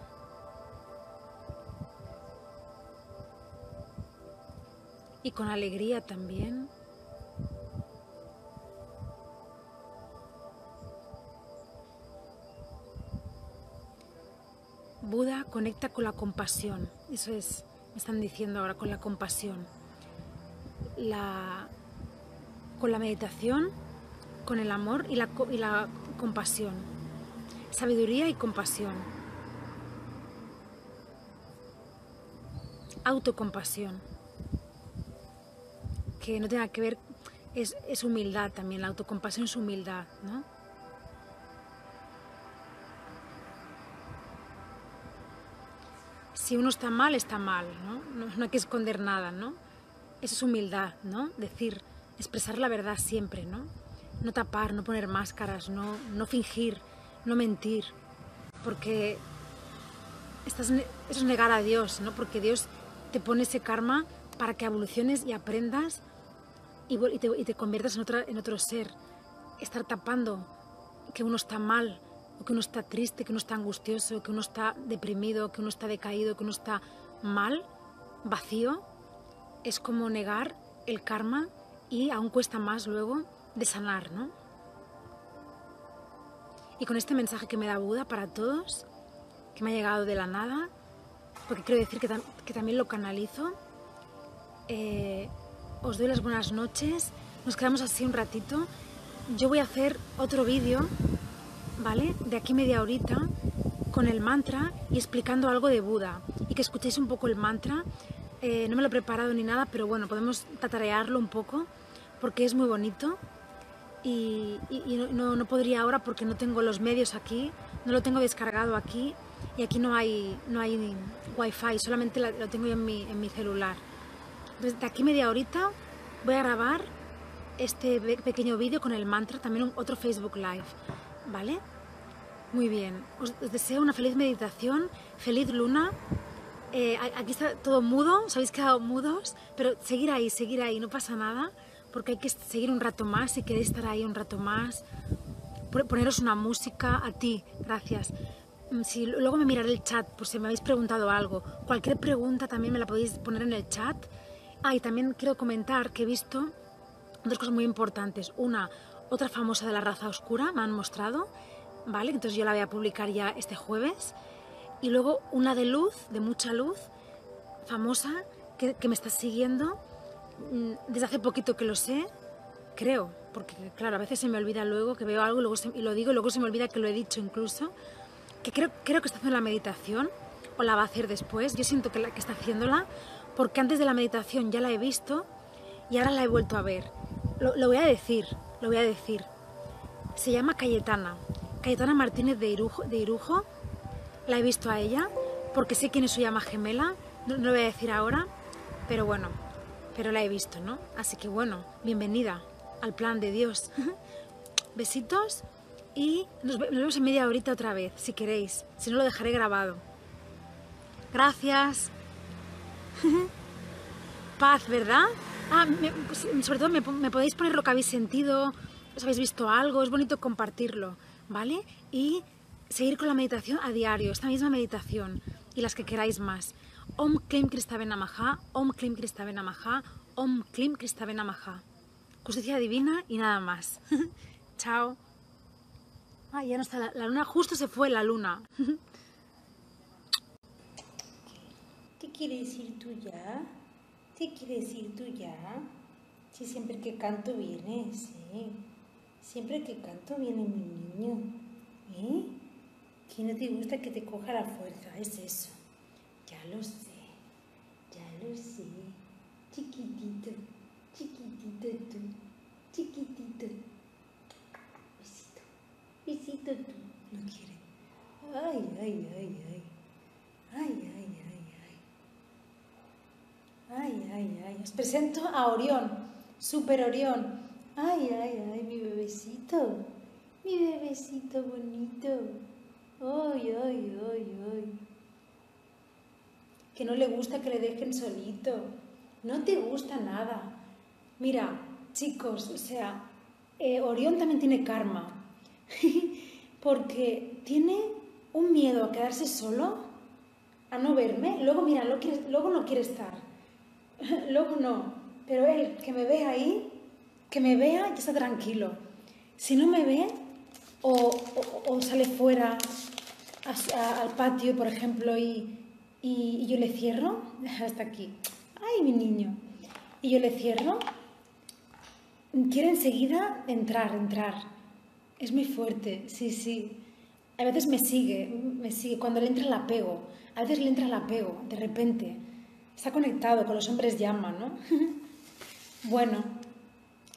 Con alegría también. Buda conecta con la compasión, eso es, me están diciendo ahora, con la compasión. La, con la meditación, con el amor y la, y la compasión. Sabiduría y compasión. Autocompasión que no tenga que ver, es, es humildad también, la autocompasión es humildad, ¿no? Si uno está mal, está mal, ¿no? No, hay que esconder nada, ¿no? Eso es humildad, ¿no? Decir, expresar la verdad siempre, ¿no? No tapar, no poner máscaras, no, no fingir, no mentir, porque eso es negar a Dios, ¿no? Porque Dios te pone ese karma para que evoluciones y aprendas y, te, conviertas en, otra, en otro ser. Estar tapando que uno está mal, o que uno está triste, que uno está angustioso, que uno está deprimido, que uno está decaído, que uno está mal, vacío, es como negar el karma y aún cuesta más luego de sanar, ¿no? Y con este mensaje que me da Buda para todos, que me ha llegado de la nada, porque quiero decir que, que también lo canalizo, eh, os doy las buenas noches, nos quedamos así un ratito. Yo voy a hacer otro vídeo, ¿vale? De aquí media horita con el mantra y explicando algo de Buda y que escuchéis un poco el mantra. Eh, no me lo he preparado ni nada, pero bueno, podemos tatarearlo un poco porque es muy bonito y, no, podría ahora porque no tengo los medios aquí, no lo tengo descargado aquí y aquí no hay, no hay wifi, solamente lo tengo yo en mi, en mi celular. Entonces, de aquí media horita voy a grabar este pequeño vídeo con el mantra, también otro Facebook Live, ¿vale? Muy bien, os, deseo una feliz meditación, feliz luna. Eh, aquí está todo mudo, os habéis quedado mudos, pero seguir ahí, seguir ahí, no pasa nada, porque hay que seguir un rato más, si queréis estar ahí un rato más, poneros una música a ti, gracias. Mm, si luego me miraré el chat por si me habéis preguntado algo. Cualquier pregunta también me la podéis poner en el chat Ah, y también quiero comentar que he visto dos cosas muy importantes. Una, otra famosa de la raza oscura, me han mostrado, ¿vale? Entonces yo la voy a publicar ya este jueves. Y luego una de luz, de mucha luz, famosa, que, que me está siguiendo mm, desde hace poquito que lo sé, creo, porque claro, a veces se me olvida luego que veo algo y, luego se- y lo digo y luego se me olvida que lo he dicho incluso, que creo, creo que está haciendo la meditación o la va a hacer después. Yo siento que, la, que está haciéndola porque antes de la meditación ya la he visto y ahora la he vuelto a ver. Lo, lo voy a decir, lo voy a decir. Se llama Cayetana, Cayetana Martínez de Irujo, de Irujo. La he visto a ella porque sé quién es su llama gemela, no, no lo voy a decir ahora, pero bueno, pero la he visto, ¿no? Así que bueno, bienvenida al plan de Dios. [laughs] Besitos y nos vemos en media horita otra vez, si queréis. Si no, lo dejaré grabado. Gracias. Paz, ¿verdad? Ah, me- pues, sobre todo me, po- me podéis poner lo que habéis sentido, os habéis visto algo, es bonito compartirlo, ¿vale? Y seguir con la meditación a diario, esta misma meditación y las que queráis más. Om Klim Kristave Namaha, Om Klim Kristave Namaha, Om Klim Kristave Namaha. Justicia divina y nada más. [laughs] Chao. Ah, ya no está la luna, justo se fue la luna. [laughs] ¿Te quieres ir tú ya? ¿Te quieres ir tú ya? Si siempre que canto vienes, ¿eh? Siempre que canto viene mi niño, ¿eh? Que no te gusta que te coja la fuerza, es eso. Ya lo sé, ya lo sé. Chiquitito, chiquitito tú, chiquitito. Besito, besito tú. No quiere. Ay, ay, ay, ay. Ay, ay, ay, ay. Ay. Os presento a Orión, Super Orión. Ay, ay, ay, mi bebecito. Mi bebecito bonito. Ay, ay, ay, ay. Que no le gusta que le dejen solito. No te gusta nada. Mira, chicos, o sea, eh, Orión también tiene karma. [laughs] Porque tiene un miedo a quedarse solo, a no verme. Luego, mira, luego no quiere estar. [laughs] Luego no. Pero él, que me ve ahí, que me vea, ya está tranquilo. Si no me ve, o, o- o sale fuera al patio, por ejemplo, y, y- y yo le cierro, [laughs] hasta aquí. ¡Ay, mi niño! Y yo le cierro, quiere enseguida entrar, entrar. Es muy fuerte, sí, sí. A veces me sigue, me sigue. Cuando le entra el apego, a veces le entra el apego, de repente. Está conectado con los hombres llama, ¿no? [laughs] bueno,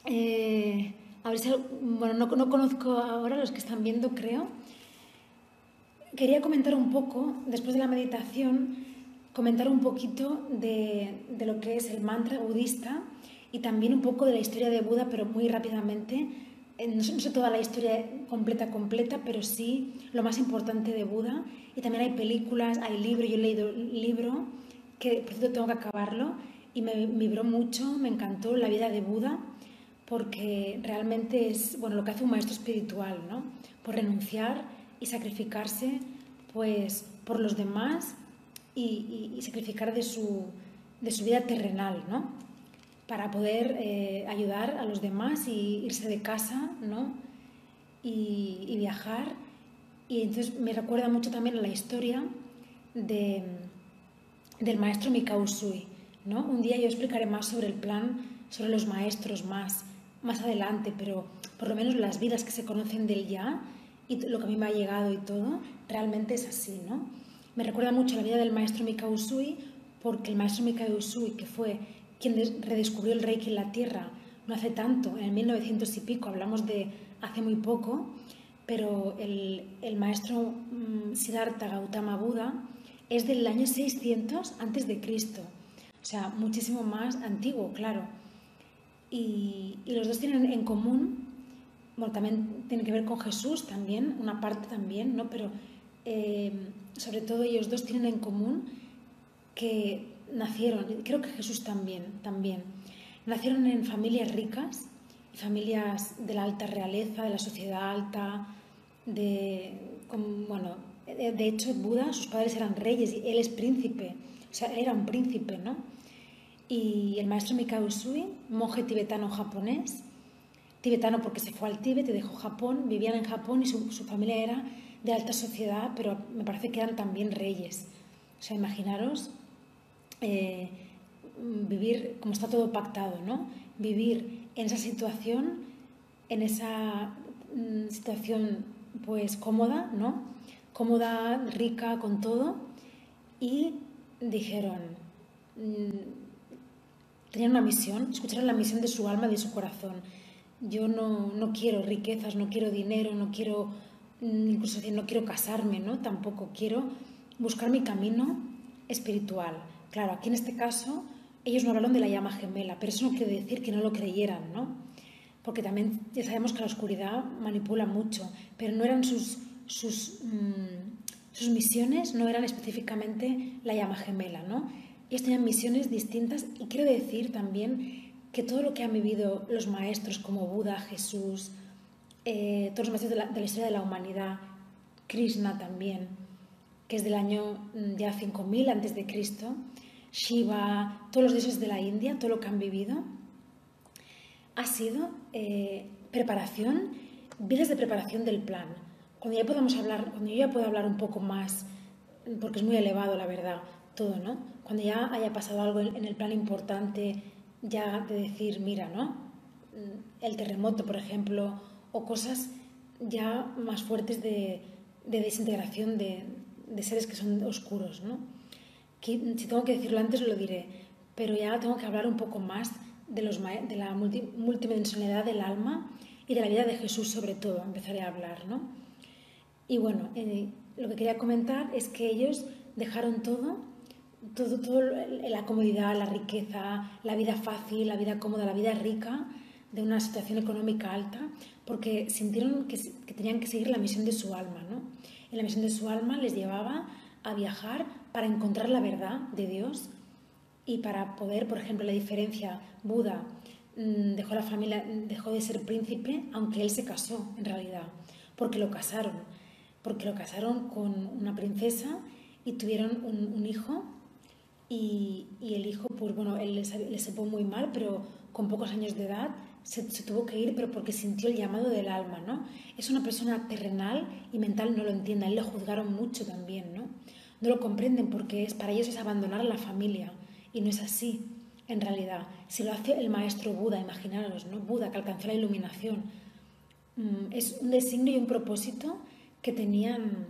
eh, a ver si, bueno, no, no conozco ahora los que están viendo, creo. Quería comentar un poco, después de la meditación, comentar un poquito de, de lo que es el mantra budista y también un poco de la historia de Buda, pero muy rápidamente. Eh, No sé, no sé toda la historia completa, completa, pero sí lo más importante de Buda. Y también hay películas, hay libros, yo he leído libro que por cierto tengo que acabarlo y me vibró mucho, me encantó la vida de Buda porque realmente es bueno lo que hace un maestro espiritual, ¿no? Por renunciar y sacrificarse pues por los demás y, y- y sacrificar de su, de su vida terrenal, ¿no? Para poder eh, ayudar a los demás y irse de casa, ¿no? Y, y viajar. Y entonces me recuerda mucho también a la historia de, del maestro Mikao Usui, ¿no? Un día yo explicaré más sobre el plan, sobre los maestros más, más adelante, pero por lo menos las vidas que se conocen del ya y lo que a mí me ha llegado y todo, realmente es así, ¿no? Me recuerda mucho la vida del maestro Mikao Usui porque el maestro Mikao Usui, que fue quien des- redescubrió el Reiki en la Tierra no hace tanto, en el 1900 y pico, hablamos de hace muy poco, pero el, el maestro mm, Siddhartha Gautama Buda es del año 600 antes de Cristo, o sea, muchísimo más antiguo, claro. Y, y los dos tienen en común, bueno, también tiene que ver con Jesús también, una parte también, ¿no? Pero eh, sobre todo ellos dos tienen en común que nacieron, creo que Jesús también, también, nacieron en familias ricas, familias de la alta realeza, de la sociedad alta, de, con- bueno, de, hecho Buda, sus padres eran reyes y él es príncipe, o sea, era un príncipe, ¿no? y el maestro Mikao Usui, monje tibetano japonés, tibetano porque se fue al Tíbet dejó Japón, vivían en Japón y su, su familia era de alta sociedad, pero me parece que eran también reyes. O sea, imaginaros eh, vivir como está todo pactado, ¿no? Vivir en esa situación, en esa mm, situación pues cómoda, ¿no? Cómoda, rica, con todo. Y dijeron, mm, tenían una misión, escucharon la misión de su alma, de su corazón. Yo no, no quiero riquezas, no quiero dinero, no quiero, mm, incluso no quiero casarme, ¿no? Tampoco quiero buscar mi camino espiritual. Claro, aquí en este caso ellos no hablaron de la llama gemela, pero eso no quiere decir que no lo creyeran, ¿no? Porque también ya sabemos que la oscuridad manipula mucho, pero no eran sus, sus, mm, sus misiones, no eran específicamente la llama gemela, ¿no? Ellos tenían misiones distintas y quiero decir también que todo lo que han vivido los maestros como Buda, Jesús, eh, todos los maestros de la, historia de la humanidad, Krishna también, que es del año mm, ya 5000 antes de Cristo, Shiva, todos los dioses de la India, todo lo que han vivido, ha sido eh, preparación, vidas de preparación del plan. Cuando ya podamos hablar, cuando yo ya pueda hablar un poco más, porque es muy elevado la verdad, todo, ¿no? Cuando ya haya pasado algo en el plan importante, ya de decir, mira, ¿no? El terremoto, por ejemplo, o cosas ya más fuertes de, de desintegración de, seres que son oscuros, ¿no? si tengo que decirlo antes lo diré, pero ya tengo que hablar un poco más de, la multidimensionalidad del alma y de la vida de Jesús sobre todo, empezaré a hablar, ¿no? Y bueno, eh, lo que quería comentar es que ellos dejaron todo, todo, todo, la comodidad, la riqueza, la vida fácil, la vida cómoda, la vida rica de una situación económica alta, porque sintieron que, que tenían que seguir la misión de su alma, ¿no? Y la misión de su alma les llevaba a viajar para encontrar la verdad de Dios y para poder, por ejemplo, la diferencia, Buda mm, dejó la familia, dejó de ser príncipe, aunque él se casó en realidad, porque lo casaron, porque lo casaron con una princesa y tuvieron un, hijo y, el hijo, pues bueno, él le, sepó muy mal, pero con pocos años de edad se, se, tuvo que ir, pero porque sintió el llamado del alma, ¿no? Es una persona terrenal y mental no lo entiende, él le juzgaron mucho también, ¿no? No lo comprenden porque es, para ellos es abandonar a la familia y no es así en realidad. Si lo hace el maestro Buda, imaginaros, ¿no? Buda que alcanzó la iluminación. Mm, es un designio y un propósito que tenían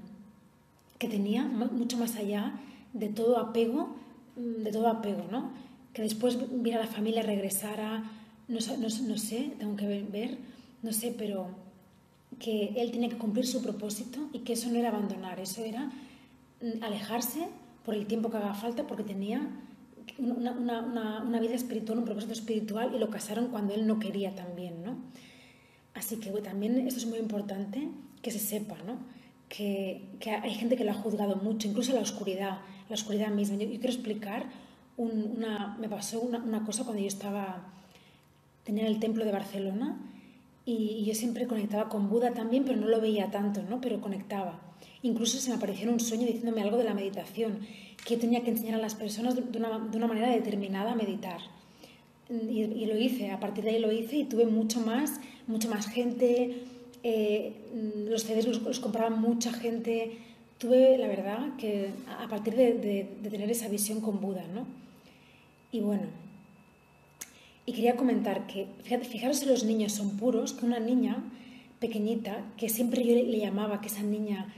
que tenía mucho más allá de todo apego, mm, de todo apego, ¿no? Que después viera la familia, regresara, no, no, no sé, tengo que ver, no sé, pero que él tenía que cumplir su propósito y que eso no era abandonar, eso era Mm, alejarse por el tiempo que haga falta porque tenía una, una, una, vida espiritual, un propósito espiritual y lo casaron cuando él no quería también, ¿no? Así que también esto es muy importante que se sepa, ¿no? Que, que, hay gente que lo ha juzgado mucho, incluso la oscuridad, la oscuridad misma. Yo, quiero explicar, una, me pasó una, cosa cuando yo estaba, tenía el templo de Barcelona y, y yo siempre conectaba con Buda también, pero no lo veía tanto, ¿no? Pero conectaba. Incluso se me apareció en un sueño diciéndome algo de la meditación, que yo tenía que enseñar a las personas de una, de una manera determinada a meditar. Y, y, lo hice, a partir de ahí lo hice y tuve mucho más, mucha más gente, eh, los CDs los, los, compraban mucha gente. Tuve, la verdad, que a partir de, tener esa visión con Buda, ¿no? Y bueno, y quería comentar que, fíjate, fijaros si los niños son puros, que una niña pequeñita, que siempre yo le llamaba que esa niña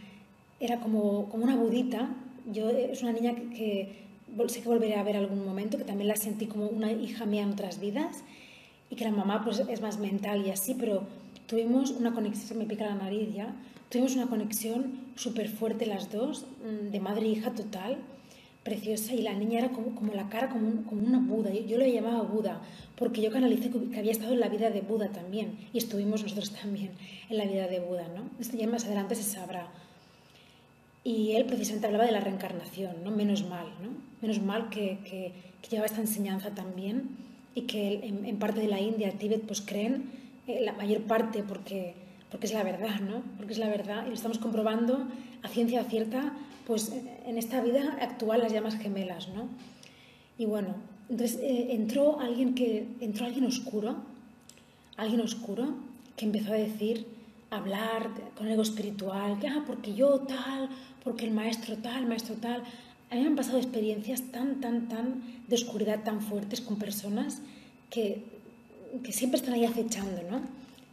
era como, como una budita. Yo, es una niña que, sé que volveré a ver algún momento, que también la sentí como una hija mía en otras vidas y que la mamá pues es más mental y así, pero tuvimos una conexión, se me pica la nariz ya, tuvimos una conexión súper fuerte las dos, mm, de madre e hija total, preciosa, y la niña era como, como la cara como, como una Buda, yo, yo lo llamaba Buda, porque yo canalicé que, había estado en la vida de Buda también, y estuvimos nosotros también en la vida de Buda, ¿no? Esto ya más adelante se sabrá. Y él precisamente hablaba de la reencarnación, ¿no? Menos mal, ¿no? Menos mal que, que, que llevaba esta enseñanza también y que en, en, parte de la India, Tíbet, pues creen, eh, la mayor parte, porque, porque es la verdad, ¿no? Porque es la verdad y lo estamos comprobando a ciencia cierta, pues en esta vida actual las llamas gemelas, ¿no? Y bueno, entonces eh, entró alguien que entró alguien oscuro, alguien oscuro que empezó a decir, a hablar con el ego espiritual, que ah, porque yo tal, porque el maestro tal, el maestro tal. A mí me han pasado experiencias tan, tan, tan de oscuridad tan fuertes con personas que, que siempre están ahí acechando, ¿no?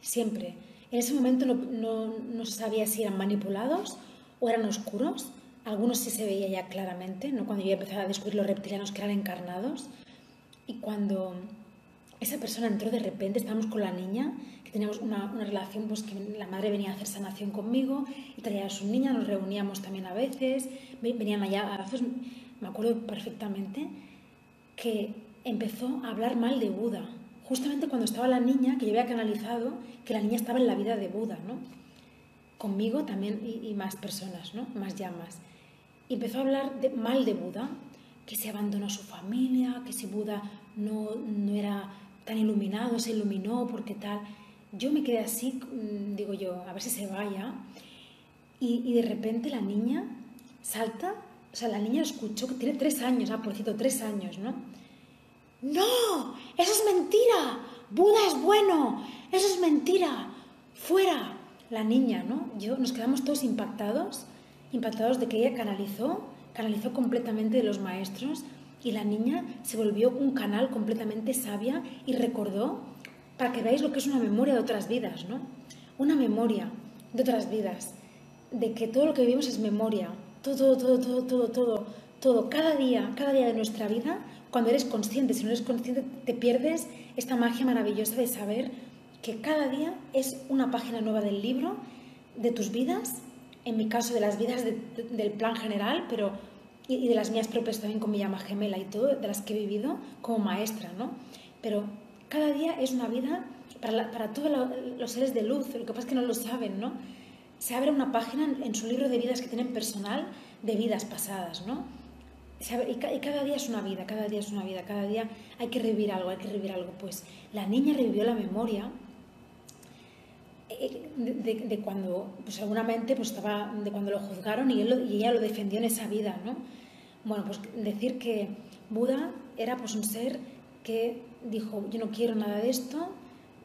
Siempre. En ese momento no, no, no sabía si eran manipulados o eran oscuros. Algunos sí se veía ya claramente, ¿no? Cuando yo empecé a descubrir los reptilianos que eran encarnados. Y cuando esa persona entró de repente, estábamos con la niña, que teníamos una, una, relación, pues que la madre venía a hacer sanación conmigo y traía a su niña, nos reuníamos también a veces, venían allá a veces, me acuerdo perfectamente, que empezó a hablar mal de Buda, justamente cuando estaba la niña, que yo había canalizado, que la niña estaba en la vida de Buda, ¿no? Conmigo también y, más personas, ¿no? Más llamas. Y empezó a hablar de, mal de Buda, que se abandonó su familia, que si Buda no, no era tan iluminado, se iluminó porque tal. Yo me quedé así, mm, digo yo, a ver si se vaya. Y, de repente la niña salta, o sea, la niña escuchó tiene tres años, ah, por tres años, ¿no? No, eso es mentira, Buda es bueno, eso es mentira, fuera. La niña, ¿no? Yo, nos quedamos todos impactados, impactados de que ella canalizó canalizó completamente de los maestros y la niña se volvió un canal completamente sabia y recordó, para que veáis lo que es una memoria de otras vidas, ¿no? Una memoria de otras vidas, de que todo lo que vivimos es memoria, todo, todo, todo, todo, todo, todo, cada día, cada día de nuestra vida, cuando eres consciente, si no eres consciente, te pierdes esta magia maravillosa de saber que cada día es una página nueva del libro, de tus vidas en mi caso de las vidas del plan general, pero y, de las mías propias también con mi llama gemela y todo, de las que he vivido como maestra, ¿no? Pero cada día es una vida para, para todos los seres de luz, lo que pasa es que no lo saben, ¿no? Se abre una página en, su libro de vidas que tienen personal de vidas pasadas, ¿no? Y, cada día es una vida, cada día es una vida, cada día hay que revivir algo, hay que revivir algo. Pues la niña revivió la memoria eh, de, cuando, pues seguramente pues estaba de cuando lo juzgaron y, él y ella lo defendió en esa vida, ¿no? Bueno, pues decir que Buda era pues un ser que dijo, yo no quiero nada de esto,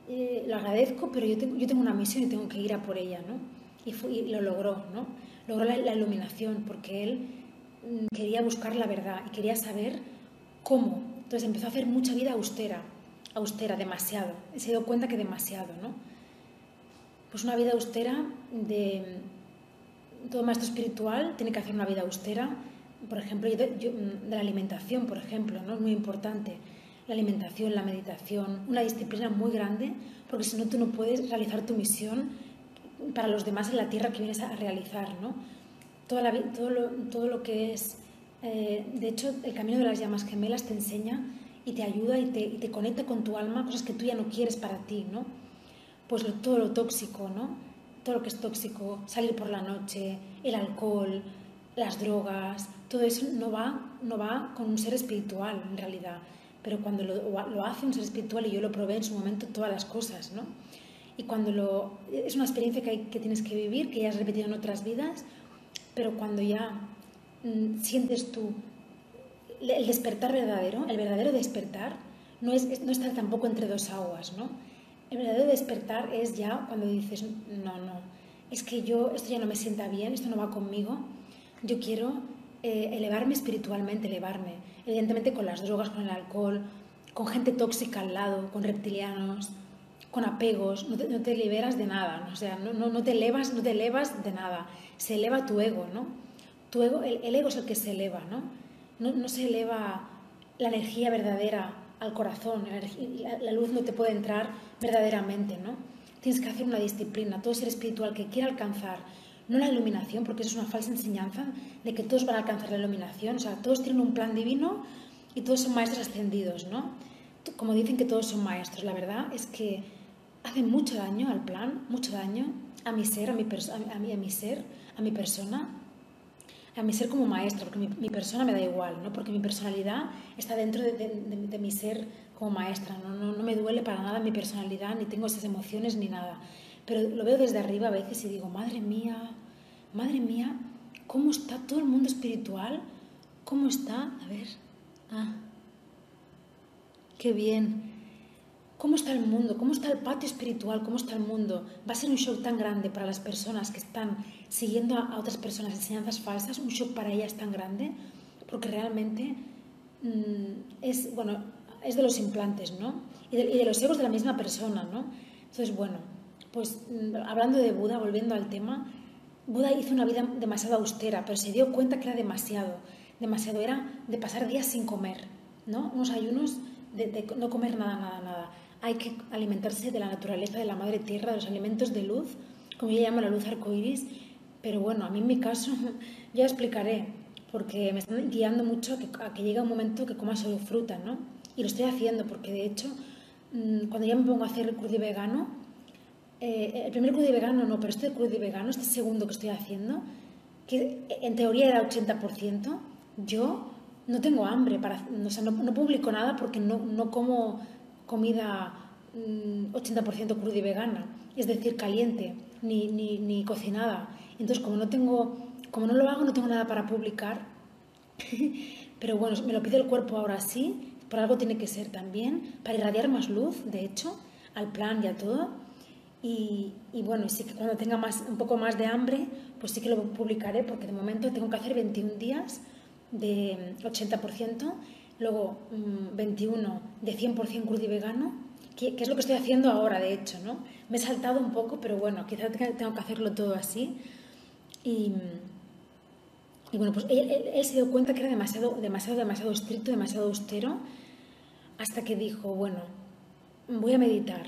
eh, lo agradezco, pero yo tengo, yo tengo una misión y tengo que ir a por ella, ¿no? Y, y lo logró, ¿no? Logró la, iluminación porque él quería buscar la verdad y quería saber cómo. Entonces empezó a hacer mucha vida austera, austera, demasiado. Se dio cuenta que demasiado, ¿no? Pues una vida austera de todo maestro espiritual tiene que hacer una vida austera, por ejemplo, de, la alimentación, por ejemplo, ¿no? Es muy importante. La alimentación, la meditación, una disciplina muy grande, porque si no tú no puedes realizar tu misión para los demás en la tierra que vienes a realizar, ¿no? Toda la, todo, lo, todo lo que es, eh, de hecho, el camino de las llamas gemelas te enseña y te ayuda y te, y te conecta con tu alma, cosas que tú ya no quieres para ti, ¿no? pues todo lo tóxico, ¿no? Todo lo que es tóxico, salir por la noche, el alcohol, las drogas, todo eso no va, no va con un ser espiritual en realidad. Pero cuando lo, lo hace un ser espiritual, y yo lo probé en su momento, todas las cosas, ¿no? Y cuando lo... Es una experiencia que, hay, que tienes que vivir, que ya has repetido en otras vidas, pero cuando ya mmm, sientes tú el despertar verdadero, el verdadero despertar, no, es, no estar tampoco entre dos aguas, ¿no? El verdadero despertar es ya cuando dices, no, no, es que yo, esto ya no me sienta bien, esto no va conmigo, yo quiero eh, elevarme espiritualmente, elevarme, evidentemente con las drogas, con el alcohol, con gente tóxica al lado, con reptilianos, con apegos, no te, liberas de nada, ¿no? o sea, no, no, te elevas, no te elevas de nada, se eleva tu ego, ¿no? Tu ego, el, el ego es el que se eleva, ¿no? ¿no? No se eleva la energía verdadera al corazón, la, la luz no te puede entrar verdaderamente, ¿no? Tienes que hacer una disciplina, todo ser espiritual que quiera alcanzar, no la iluminación, porque eso es una falsa enseñanza de que todos van a alcanzar la iluminación, o sea, todos tienen un plan divino y todos son maestros ascendidos, ¿no? Como dicen que todos son maestros, la verdad es que hace mucho daño al plan, mucho daño a mi ser, a mi, a mi, a mi ser, a mi persona, a mi ser como maestra, porque mi, persona me da igual, ¿no? porque mi personalidad está dentro de, de, de, de mi ser como maestra, ¿no? No, no me duele para nada mi personalidad, ni tengo esas emociones ni nada, pero lo veo desde arriba a veces y digo, madre mía, madre mía, ¿cómo está todo el mundo espiritual? ¿Cómo está? A ver, ah, qué bien. ¿Cómo está el mundo? ¿Cómo está el patio espiritual? ¿Cómo está el mundo? Va a ser un shock tan grande para las personas que están siguiendo a otras personas enseñanzas falsas, un shock para ellas tan grande, porque realmente mm, es, bueno, es de los implantes, ¿no? Y de, y de, los egos de la misma persona, ¿no? Entonces, bueno, pues mm, hablando de Buda, volviendo al tema, Buda hizo una vida demasiado austera, pero se dio cuenta que era demasiado, demasiado, era de pasar días sin comer, ¿no? Unos ayunos de, de no comer nada, nada, nada hay que alimentarse de la naturaleza, de la madre tierra, de los alimentos de luz, como yo llamo la luz arcoíris. Pero bueno, a mí en mi caso [laughs] ya explicaré, porque me están guiando mucho a que, llegue un momento que coma solo fruta, ¿no? Y lo estoy haciendo porque de hecho, mm, cuando ya me pongo a hacer el crudo vegano, eh, el primer crudo vegano no, pero este crudo vegano, este segundo que estoy haciendo, que en teoría era 80%, yo no tengo hambre, para, o sea, no, no publico nada porque no, no como comida 80% mm, cruda y vegana, es decir, caliente, ni, ni, ni, cocinada. Entonces, como no tengo, como no lo hago, no tengo nada para publicar. [laughs] Pero bueno, me lo pide el cuerpo ahora sí, por algo tiene que ser también, para irradiar más luz, de hecho, al plan y a todo. Y, y bueno, sí que cuando tenga más, un poco más de hambre, pues sí que lo publicaré, porque de momento tengo que hacer 21 días de 80% luego 21 mm, de 100% crudo y vegano, que, es lo que estoy haciendo ahora, de hecho, ¿no? Me he saltado un poco, pero bueno, quizás tengo que hacerlo todo así. Y, bueno, pues él, se dio cuenta que era demasiado, demasiado, demasiado estricto, demasiado austero, hasta que dijo, bueno, voy a meditar,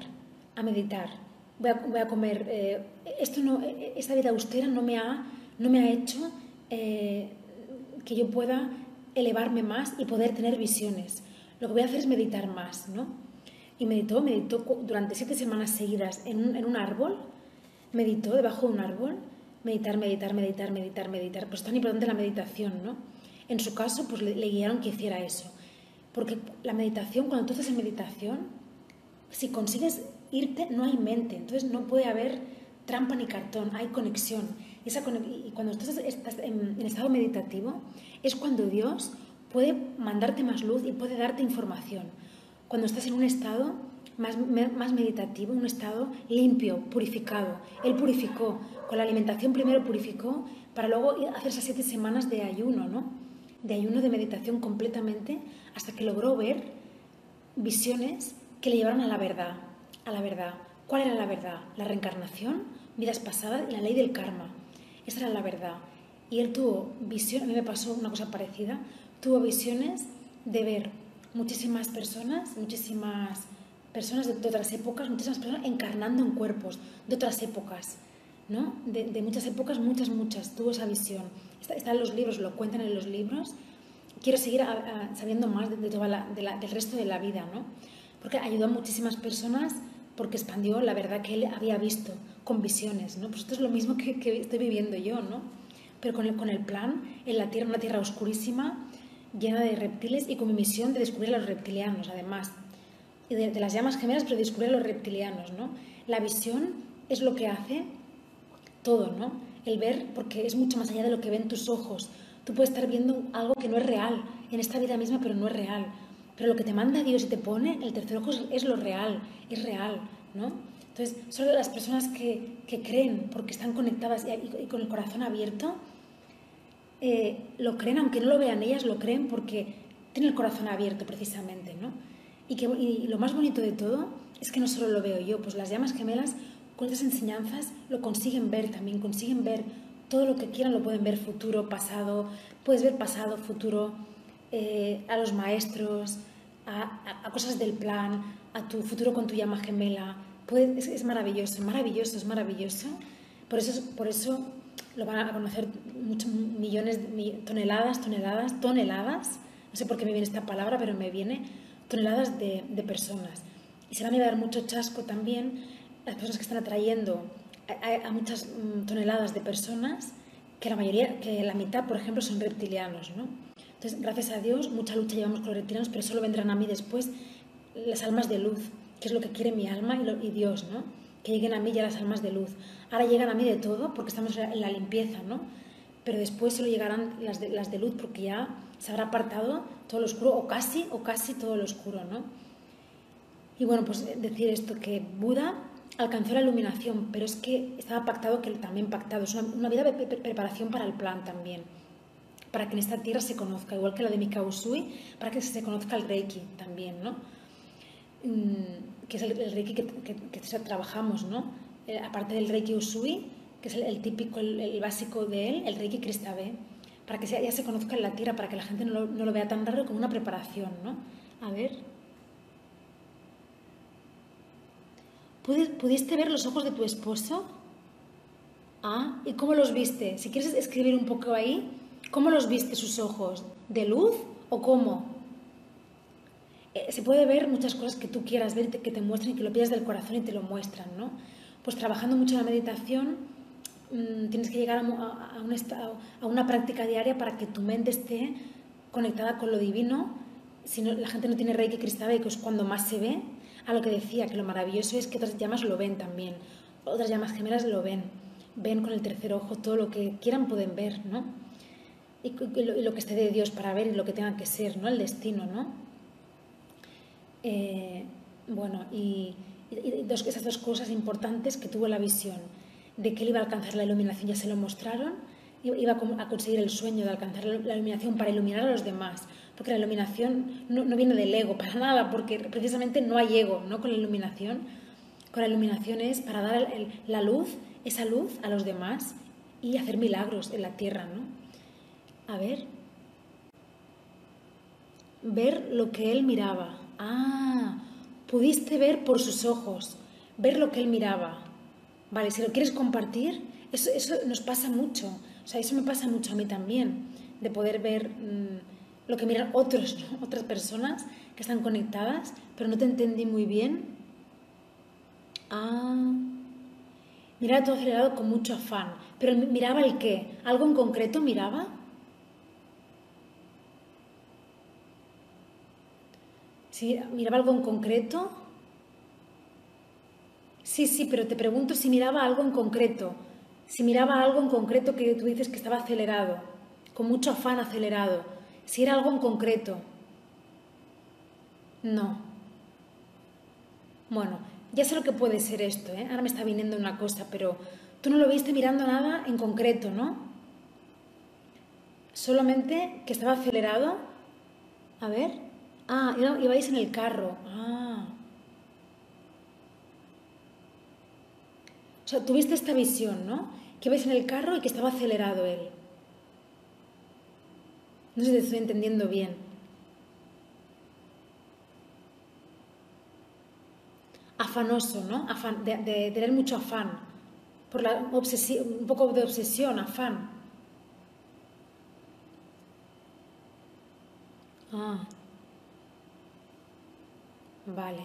a meditar, voy a, comer. Eh, esto no, esta vida austera no me ha, no me ha hecho eh, que yo pueda elevarme más y poder tener visiones. Lo que voy a hacer es meditar más, ¿no? Y meditó, meditó durante siete semanas seguidas en un, en un árbol, meditó debajo de un árbol, meditar, meditar, meditar, meditar, meditar. Pues es tan importante la meditación, ¿no? En su caso, pues le, le guiaron que hiciera eso. Porque la meditación, cuando tú estás en meditación, si consigues irte, no hay mente. Entonces no puede haber trampa ni cartón, hay conexión. Esa, y cuando estás, estás en, en, estado meditativo, es cuando Dios puede mandarte más luz y puede darte información. Cuando estás en un estado más, más meditativo, un estado limpio, purificado. Él purificó, con la alimentación primero purificó, para luego hacer esas siete semanas de ayuno, ¿no? De ayuno de meditación completamente, hasta que logró ver visiones que le llevaron a la verdad, a la verdad. ¿Cuál era la verdad? La reencarnación, vidas pasadas y la ley del karma. Esa era la verdad. Y él tuvo visión, a mí me pasó una cosa parecida, tuvo visiones de ver muchísimas personas, muchísimas personas de, otras épocas, muchísimas personas encarnando en cuerpos de otras épocas, ¿no? De, muchas épocas, muchas, muchas, tuvo esa visión. Está, en los libros, lo cuentan en los libros. Quiero seguir sabiendo más del resto de la vida, ¿no? Porque ayudó a muchísimas personas porque expandió la verdad que él había visto con visiones, ¿no? Pues esto es lo mismo que, estoy viviendo yo, ¿no? pero con el, con el plan en la Tierra, una Tierra oscurísima, llena de reptiles y con mi misión de descubrir a los reptilianos, además. Y de, de las llamas gemelas, pero descubrir a los reptilianos, ¿no? La visión es lo que hace todo, ¿no? El ver, porque es mucho más allá de lo que ven tus ojos. Tú puedes estar viendo algo que no es real, en esta vida misma, pero no es real. Pero lo que te manda Dios y te pone, el tercer ojo es, lo real, es real, ¿no? Entonces, solo las personas que, que creen porque están conectadas y, y, con el corazón abierto, eh, lo creen, aunque no lo vean ellas, lo creen porque tienen el corazón abierto precisamente, ¿no? Y, que, y lo más bonito de todo es que no solo lo veo yo, pues las llamas gemelas con estas enseñanzas lo consiguen ver también, consiguen ver todo lo que quieran, lo pueden ver futuro, pasado, puedes ver pasado, futuro, eh, a los maestros, a, a, a, cosas del plan, a tu futuro con tu llama gemela. Es, es, maravilloso, maravilloso, es maravilloso. Por eso, por eso lo van a conocer muchos millones, toneladas, toneladas, toneladas, no sé por qué me viene esta palabra, pero me viene, toneladas de, de personas. Y se van a llevar mucho chasco también las personas que están atrayendo a, a, muchas mm, toneladas de personas, que la mayoría, que la mitad, por ejemplo, son reptilianos, ¿no? Entonces, gracias a Dios, mucha lucha llevamos con los reptilianos, pero solo vendrán a mí después las almas de luz, que es lo que quiere mi alma y, Dios, ¿no? Que lleguen a mí ya las almas de luz. Ahora llegan a mí de todo porque estamos en la limpieza, ¿no? Pero después solo llegarán las de, luz porque ya se habrá apartado todo lo oscuro, o casi, o casi todo lo oscuro, ¿no? Y bueno, pues decir esto, que Buda alcanzó la iluminación, pero es que estaba pactado que también pactado, es una, vida de preparación para el plan también, para que en esta tierra se conozca, igual que la de Mikao Usui, para que se conozca el Reiki también, ¿no? Mm, que es el, Reiki que, trabajamos, ¿no? Eh, aparte del Reiki Usui, que es el, típico, el, básico de él, el Reiki Krista B, para que ya se conozca en la tierra, para que la gente no lo, no lo vea tan raro como una preparación, ¿no? A ver. ¿Pudiste ver los ojos de tu esposo? Ah, ¿y cómo los viste? Si quieres escribir un poco ahí, ¿cómo los viste sus ojos? ¿De luz o cómo? Eh, se puede ver muchas cosas que tú quieras ver, que te muestren, que lo pidas del corazón y te lo muestran, ¿no? Pues trabajando mucho en la meditación, mm, tienes que llegar a, un a, una práctica diaria para que tu mente esté conectada con lo divino. Si no, la gente no tiene Reiki Cristal, que es cuando más se ve, a lo que decía, que lo maravilloso es que otras llamas lo ven también, otras llamas gemelas lo ven, ven con el tercer ojo todo lo que quieran pueden ver, ¿no? Y, lo, que esté de Dios para ver y lo que tenga que ser, ¿no? El destino, ¿no? Eh, bueno, y, esas dos cosas importantes que tuvo la visión, de que él iba a alcanzar la iluminación, ya se lo mostraron, iba a conseguir el sueño de alcanzar la iluminación para iluminar a los demás, porque la iluminación no, viene del ego para [laughs] nada, porque precisamente no hay ego ¿no? con la iluminación. Con la iluminación es para dar la luz, esa luz a los demás y hacer milagros en la tierra. ¿no? A ver. Ver lo que él miraba. Ah, pudiste ver por sus ojos, ver lo que él miraba. Vale, si lo quieres compartir, eso, eso nos pasa mucho. O sea, eso me pasa mucho a mí también, de poder ver mm, lo que miran otros, [laughs] otras personas que están conectadas, pero no te entendí muy bien. Ah, miraba todo acelerado con mucho afán, pero miraba el qué, algo en concreto miraba. Miraba algo en concreto. Sí, sí, pero te pregunto si miraba algo en concreto. Si miraba algo en concreto que tú dices que estaba acelerado, con mucho afán acelerado. Si era algo en concreto. No. Bueno, ya sé lo que puede ser esto, ¿eh? Ahora me está viniendo una cosa, pero tú no lo viste mirando nada en concreto, ¿no? Solamente que estaba acelerado. A ver. Ah, ibais en el carro. Ah. O sea, tuviste esta visión, ¿no? Que ibais en el carro y que estaba acelerado él. No sé si te estoy entendiendo bien. Afanoso, ¿no? Afán, de, tener mucho afán. Por la un poco de obsesión, afán. Ah. Vale.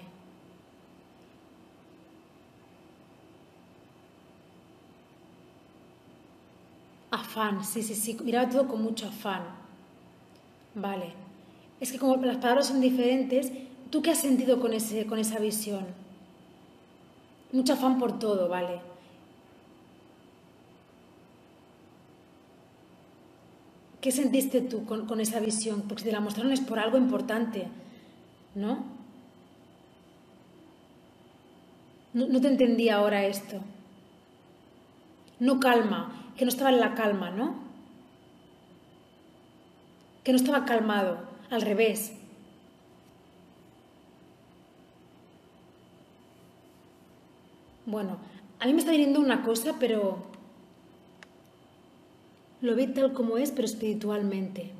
Afán, sí, sí, sí. Miraba todo con mucho afán. Vale. Es que como las palabras son diferentes, ¿tú qué has sentido con, ese, con esa visión? Mucho afán por todo, ¿vale? ¿Qué sentiste tú con, esa visión? Porque si te la mostraron es por algo importante, ¿no? ¿No? Te entendí ahora esto. No calma, que no estaba en la calma, ¿no? que no estaba calmado, al revés. Bueno, a mí me está viniendo una cosa, pero lo vi tal como es, pero espiritualmente.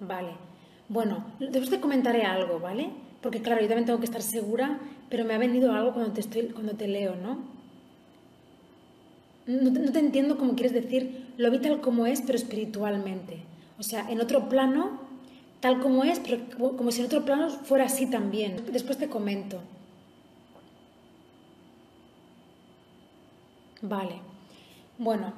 Vale. Bueno, después te comentaré algo, ¿vale? Porque claro, yo también tengo que estar segura, pero me ha venido algo cuando te, estoy, cuando te leo, ¿no? No te, no te entiendo cómo quieres decir, lo vi tal como es, pero espiritualmente. O sea, en otro plano, tal como es, pero como si en otro plano fuera así también. Después te comento. Vale. Bueno,